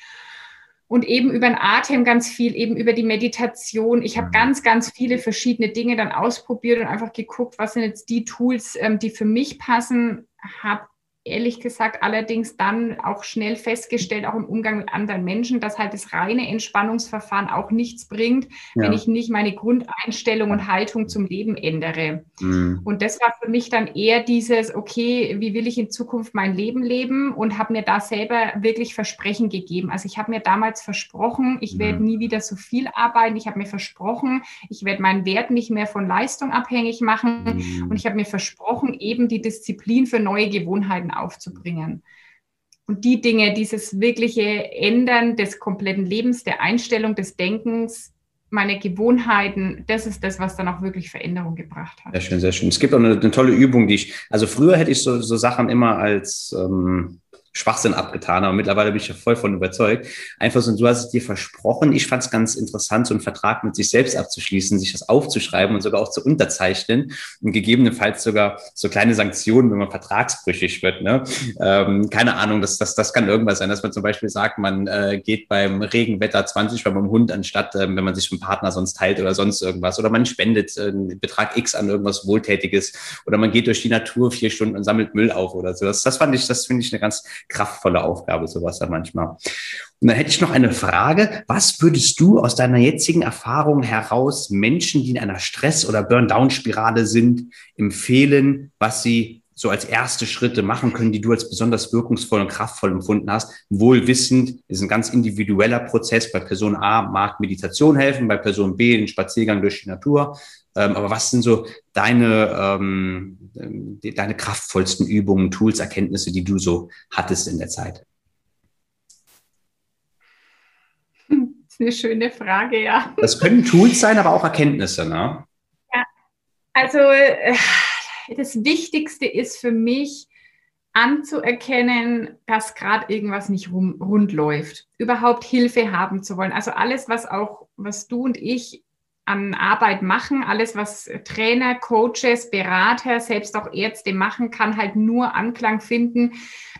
[SPEAKER 2] Und eben über den Atem ganz viel, eben über die Meditation. Ich habe mhm. ganz, ganz viele verschiedene Dinge dann ausprobiert und einfach geguckt, was sind jetzt die Tools, ähm, die für mich passen. Habe ehrlich gesagt allerdings dann auch schnell festgestellt, auch im Umgang mit anderen Menschen, dass halt das reine Entspannungsverfahren auch nichts bringt, ja. wenn ich nicht meine Grundeinstellung und Haltung zum Leben ändere. Mhm. Und das war für mich dann eher dieses, okay, wie will ich in Zukunft mein Leben leben und habe mir da selber wirklich Versprechen gegeben. Also ich habe mir damals versprochen, ich mhm. werde nie wieder so viel arbeiten. Ich habe mir versprochen, ich werde meinen Wert nicht mehr von Leistung abhängig machen. Mhm. Und ich habe mir versprochen, eben die Disziplin für neue Gewohnheiten aufzubringen. Und die Dinge, dieses wirkliche Ändern des kompletten Lebens, der Einstellung des Denkens, meine Gewohnheiten, das ist das, was dann auch wirklich Veränderung gebracht hat.
[SPEAKER 1] Sehr schön, sehr schön. Es gibt auch eine, eine tolle Übung, die ich, also früher hätte ich so, so Sachen immer als ähm, Schwachsinn abgetan, aber mittlerweile bin ich ja voll von überzeugt. Einfach so, du hast es dir versprochen. Ich fand es ganz interessant, so einen Vertrag mit sich selbst abzuschließen, sich das aufzuschreiben und sogar auch zu unterzeichnen und gegebenenfalls sogar so kleine Sanktionen, wenn man vertragsbrüchig wird. Ne? Ähm, keine Ahnung, das, das, das kann irgendwas sein, dass man zum Beispiel sagt, man äh, geht beim Regenwetter 20 bei beim Hund anstatt, äh, wenn man sich mit dem Partner sonst teilt oder sonst irgendwas. Oder man spendet äh, Betrag X an irgendwas Wohltätiges. Oder man geht durch die Natur vier Stunden und sammelt Müll auf oder so. Das, das fand ich, das finde ich eine ganz kraftvolle Aufgabe, sowas dann manchmal. Und dann hätte ich noch eine Frage. Was würdest du aus deiner jetzigen Erfahrung heraus Menschen, die in einer Stress- oder Burn-Down-Spirale sind, empfehlen, was sie so als erste Schritte machen können, die du als besonders wirkungsvoll und kraftvoll empfunden hast, wohl wissend, ist ein ganz individueller Prozess. Bei Person A mag Meditation helfen, bei Person B ein Spaziergang durch die Natur. Ähm, aber was sind so deine, ähm, deine kraftvollsten Übungen, Tools, Erkenntnisse, die du so hattest in der Zeit?
[SPEAKER 2] Das ist eine schöne Frage, ja.
[SPEAKER 1] Das können Tools sein, aber auch Erkenntnisse, ne?
[SPEAKER 2] Ja, also äh, das Wichtigste ist für mich, anzuerkennen, dass gerade irgendwas nicht rum, rund läuft, überhaupt Hilfe haben zu wollen. Also alles, was auch, was du und ich an Arbeit machen. Alles, was Trainer, Coaches, Berater, selbst auch Ärzte machen, kann halt nur Anklang finden,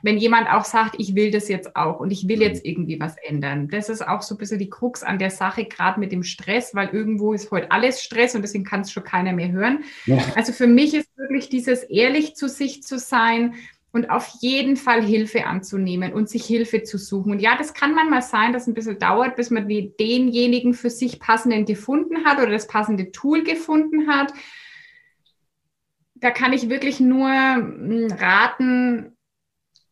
[SPEAKER 2] wenn jemand auch sagt, ich will das jetzt auch und ich will mhm. jetzt irgendwie was ändern. Das ist auch so ein bisschen die Krux an der Sache, gerade mit dem Stress, weil irgendwo ist heute alles Stress und deswegen kann es schon keiner mehr hören. Ja. Also für mich ist wirklich dieses ehrlich zu sich zu sein, und auf jeden Fall Hilfe anzunehmen und sich Hilfe zu suchen. Und ja, das kann manchmal sein, dass es ein bisschen dauert, bis man denjenigen für sich passenden gefunden hat oder das passende Tool gefunden hat. Da kann ich wirklich nur hm, raten,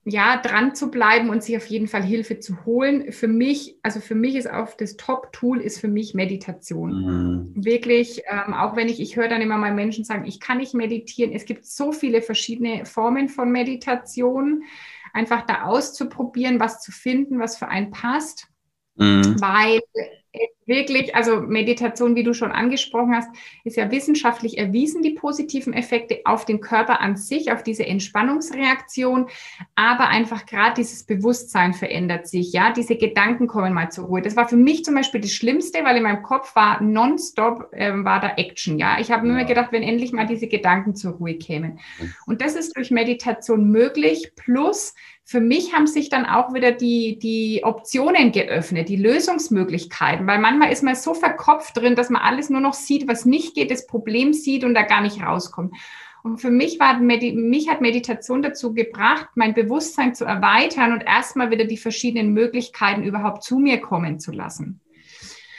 [SPEAKER 2] ja, dran zu bleiben und sich auf jeden Fall Hilfe zu holen. Für mich, also für mich ist auch das Top-Tool ist für mich Meditation. Mhm. Wirklich, ähm, auch wenn ich, ich höre dann immer mal Menschen sagen, ich kann nicht meditieren. Es gibt so viele verschiedene Formen von Meditation. Einfach da auszuprobieren, was zu finden, was für einen passt. Mhm. Weil wirklich, also Meditation, wie du schon angesprochen hast, ist ja wissenschaftlich erwiesen, die positiven Effekte auf den Körper an sich, auf diese Entspannungsreaktion, aber einfach gerade dieses Bewusstsein verändert sich, ja, diese Gedanken kommen mal zur Ruhe. Das war für mich zum Beispiel das Schlimmste, weil in meinem Kopf war nonstop, äh, war da Action, ja. Ich habe immer gedacht, wenn endlich mal diese Gedanken zur Ruhe kämen. Und das ist durch Meditation möglich, plus für mich haben sich dann auch wieder die, die Optionen geöffnet, die Lösungsmöglichkeiten, weil manchmal ist man so verkopft drin, dass man alles nur noch sieht, was nicht geht, das Problem sieht und da gar nicht rauskommt. Und für mich war mich hat Meditation dazu gebracht, mein Bewusstsein zu erweitern und erstmal wieder die verschiedenen Möglichkeiten überhaupt zu mir kommen zu lassen.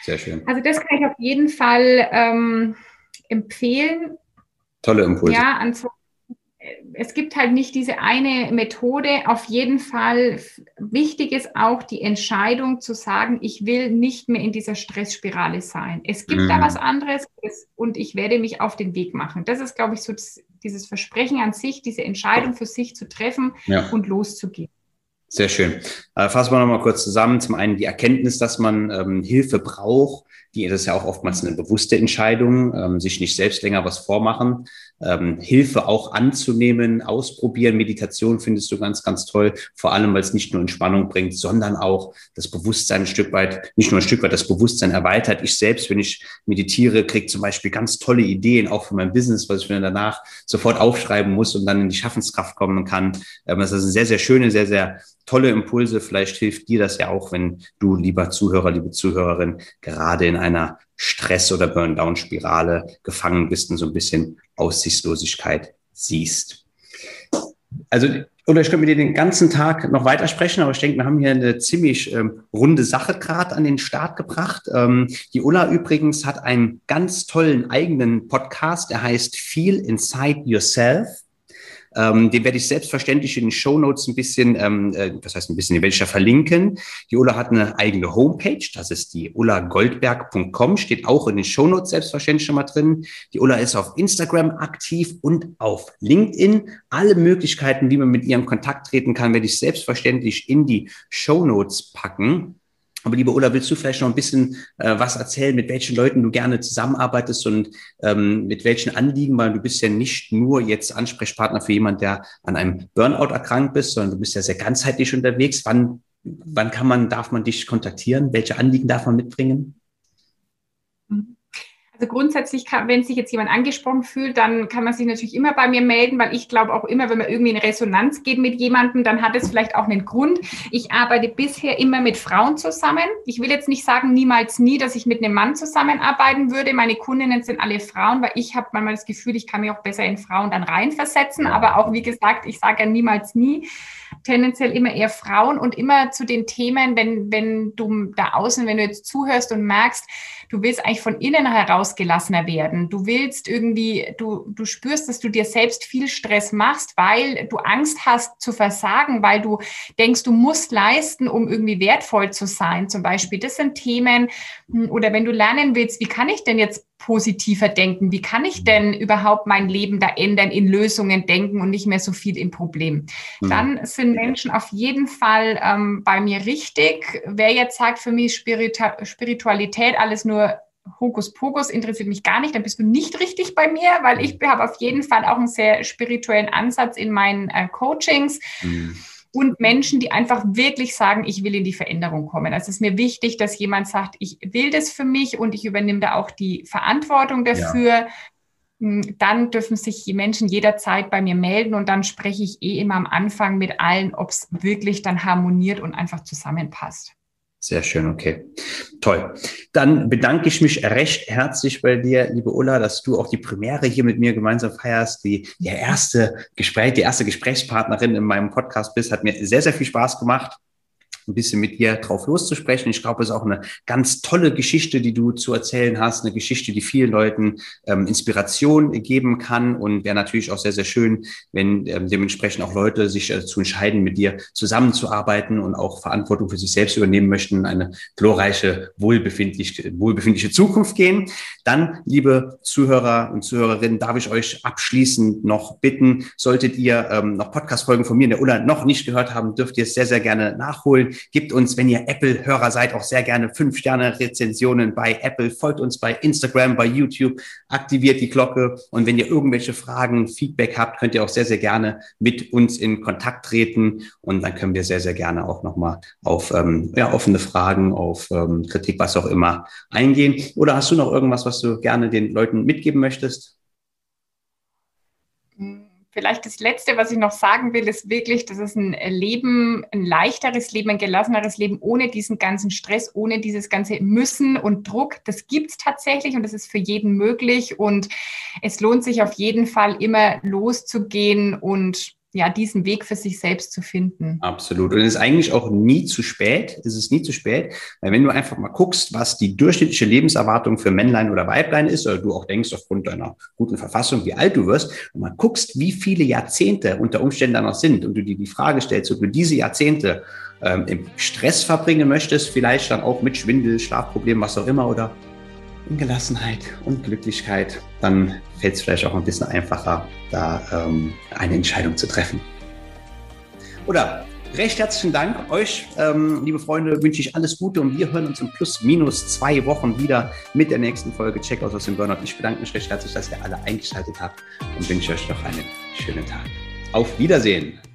[SPEAKER 1] Sehr schön.
[SPEAKER 2] Also das kann ich auf jeden Fall ähm, empfehlen.
[SPEAKER 1] Tolle Impulse.
[SPEAKER 2] Ja, an so es gibt halt nicht diese eine Methode. Auf jeden Fall wichtig ist auch die Entscheidung zu sagen, ich will nicht mehr in dieser Stressspirale sein. Es gibt mhm. da was anderes und ich werde mich auf den Weg machen. Das ist, glaube ich, so dieses Versprechen an sich, diese Entscheidung für sich zu treffen ja. und loszugehen.
[SPEAKER 1] Sehr schön. Äh, fassen wir nochmal kurz zusammen. Zum einen die Erkenntnis, dass man ähm, Hilfe braucht. Die, das ist ja auch oftmals eine bewusste Entscheidung, ähm, sich nicht selbst länger was vormachen ähm, Hilfe auch anzunehmen, ausprobieren. Meditation findest du ganz, ganz toll, vor allem, weil es nicht nur Entspannung bringt, sondern auch das Bewusstsein ein Stück weit, nicht nur ein Stück weit das Bewusstsein erweitert. Ich selbst, wenn ich meditiere, kriege zum Beispiel ganz tolle Ideen, auch für mein Business, was ich mir danach sofort aufschreiben muss und dann in die Schaffenskraft kommen kann. Ähm, das ist eine sehr, sehr schöne, sehr, sehr tolle Impulse. Vielleicht hilft dir das ja auch, wenn du, lieber Zuhörer, liebe Zuhörerin, gerade in einer Stress- oder Burn-Down-Spirale gefangen bist und so ein bisschen Aussichtslosigkeit siehst. Also, oder ich könnte mit dir den ganzen Tag noch weitersprechen, aber ich denke, wir haben hier eine ziemlich ähm, runde Sache gerade an den Start gebracht. Ähm, die Ulla übrigens hat einen ganz tollen eigenen Podcast, der heißt Feel Inside Yourself. Ähm, den werde ich selbstverständlich in den Show Notes ein bisschen, ähm, äh, das heißt ein bisschen, den werde ich ja verlinken. Die Ulla hat eine eigene Homepage, das ist die ullagoldberg.com, steht auch in den Show Notes selbstverständlich schon mal drin. Die Ulla ist auf Instagram aktiv und auf LinkedIn. Alle Möglichkeiten, wie man mit ihr in Kontakt treten kann, werde ich selbstverständlich in die Show Notes packen. Aber liebe Ulla, willst du vielleicht noch ein bisschen äh, was erzählen, mit welchen Leuten du gerne zusammenarbeitest und ähm, mit welchen Anliegen, weil du bist ja nicht nur jetzt Ansprechpartner für jemand, der an einem Burnout erkrankt bist, sondern du bist ja sehr ganzheitlich unterwegs. Wann, wann kann man, darf man dich kontaktieren? Welche Anliegen darf man mitbringen?
[SPEAKER 2] Also grundsätzlich, kann, wenn sich jetzt jemand angesprochen fühlt, dann kann man sich natürlich immer bei mir melden, weil ich glaube auch immer, wenn man irgendwie in Resonanz geht mit jemandem, dann hat es vielleicht auch einen Grund. Ich arbeite bisher immer mit Frauen zusammen. Ich will jetzt nicht sagen, niemals nie, dass ich mit einem Mann zusammenarbeiten würde. Meine Kundinnen sind alle Frauen, weil ich habe manchmal das Gefühl, ich kann mich auch besser in Frauen dann reinversetzen. Aber auch, wie gesagt, ich sage ja niemals nie tendenziell immer eher Frauen und immer zu den Themen, wenn, wenn du da außen, wenn du jetzt zuhörst und merkst, du willst eigentlich von innen heraus gelassener werden. Du willst irgendwie, du, du spürst, dass du dir selbst viel Stress machst, weil du Angst hast zu versagen, weil du denkst, du musst leisten, um irgendwie wertvoll zu sein. Zum Beispiel, das sind Themen, hm, oder wenn du lernen willst, wie kann ich denn jetzt positiver denken? Wie kann ich denn überhaupt mein Leben da ändern, in Lösungen denken und nicht mehr so viel im Problem? Mhm. Dann sind Menschen auf jeden Fall ähm, bei mir richtig. Wer jetzt sagt, für mich Spiritualität alles nur Hokuspokus interessiert mich gar nicht, dann bist du nicht richtig bei mir, weil ich habe auf jeden Fall auch einen sehr spirituellen Ansatz in meinen äh, Coachings. Mhm und Menschen, die einfach wirklich sagen, ich will in die Veränderung kommen. Also es ist mir wichtig, dass jemand sagt, ich will das für mich und ich übernehme da auch die Verantwortung dafür. Ja. Hm, dann dürfen sich die Menschen jederzeit bei mir melden und dann spreche ich eh immer am Anfang mit allen, ob es wirklich dann harmoniert und einfach zusammenpasst.
[SPEAKER 1] Sehr schön, okay. Toll. Dann bedanke ich mich recht herzlich bei dir, liebe Ulla, dass du auch die Premiere hier mit mir gemeinsam feierst. Die, die erste Gespräch, die erste Gesprächspartnerin in meinem Podcast bist. Hat mir sehr, sehr viel Spaß gemacht ein bisschen mit dir drauf loszusprechen. Ich glaube, es ist auch eine ganz tolle Geschichte, die du zu erzählen hast, eine Geschichte, die vielen Leuten ähm, Inspiration geben kann und wäre natürlich auch sehr, sehr schön, wenn ähm, dementsprechend auch Leute sich dazu entscheiden, mit dir zusammenzuarbeiten und auch Verantwortung für sich selbst übernehmen möchten, eine glorreiche, wohlbefindliche, wohlbefindliche Zukunft gehen. Dann, liebe Zuhörer und Zuhörerinnen, darf ich euch abschließend noch bitten, solltet ihr ähm, noch Podcast-Folgen von mir in der Ulla noch nicht gehört haben, dürft ihr es sehr, sehr gerne nachholen. Gebt uns, wenn ihr Apple-Hörer seid, auch sehr gerne fünf Sterne Rezensionen bei Apple. Folgt uns bei Instagram, bei YouTube, aktiviert die Glocke. Und wenn ihr irgendwelche Fragen, Feedback habt, könnt ihr auch sehr, sehr gerne mit uns in Kontakt treten. Und dann können wir sehr, sehr gerne auch nochmal auf ähm, ja, offene Fragen, auf ähm, Kritik, was auch immer eingehen. Oder hast du noch irgendwas, was du gerne den Leuten mitgeben möchtest?
[SPEAKER 2] Vielleicht das Letzte, was ich noch sagen will, ist wirklich, das ist ein Leben, ein leichteres Leben, ein gelasseneres Leben ohne diesen ganzen Stress, ohne dieses ganze Müssen und Druck. Das gibt es tatsächlich und das ist für jeden möglich. Und es lohnt sich auf jeden Fall immer loszugehen und ja, diesen Weg für sich selbst zu finden.
[SPEAKER 1] Absolut. Und es ist eigentlich auch nie zu spät. Es ist nie zu spät, weil wenn du einfach mal guckst, was die durchschnittliche Lebenserwartung für Männlein oder Weiblein ist, oder du auch denkst aufgrund deiner guten Verfassung, wie alt du wirst, und mal guckst, wie viele Jahrzehnte unter Umständen da noch sind und du dir die Frage stellst, ob du diese Jahrzehnte ähm, im Stress verbringen möchtest, vielleicht dann auch mit Schwindel, Schlafproblemen, was auch immer, oder in Gelassenheit und Glücklichkeit, dann fällt es vielleicht auch ein bisschen einfacher, da ähm, eine Entscheidung zu treffen. Oder recht herzlichen Dank euch, ähm, liebe Freunde, wünsche ich alles Gute und wir hören uns in plus minus zwei Wochen wieder mit der nächsten Folge Checkout aus dem Burnout. Ich bedanke mich recht herzlich, dass ihr alle eingeschaltet habt und wünsche euch noch einen schönen Tag. Auf Wiedersehen!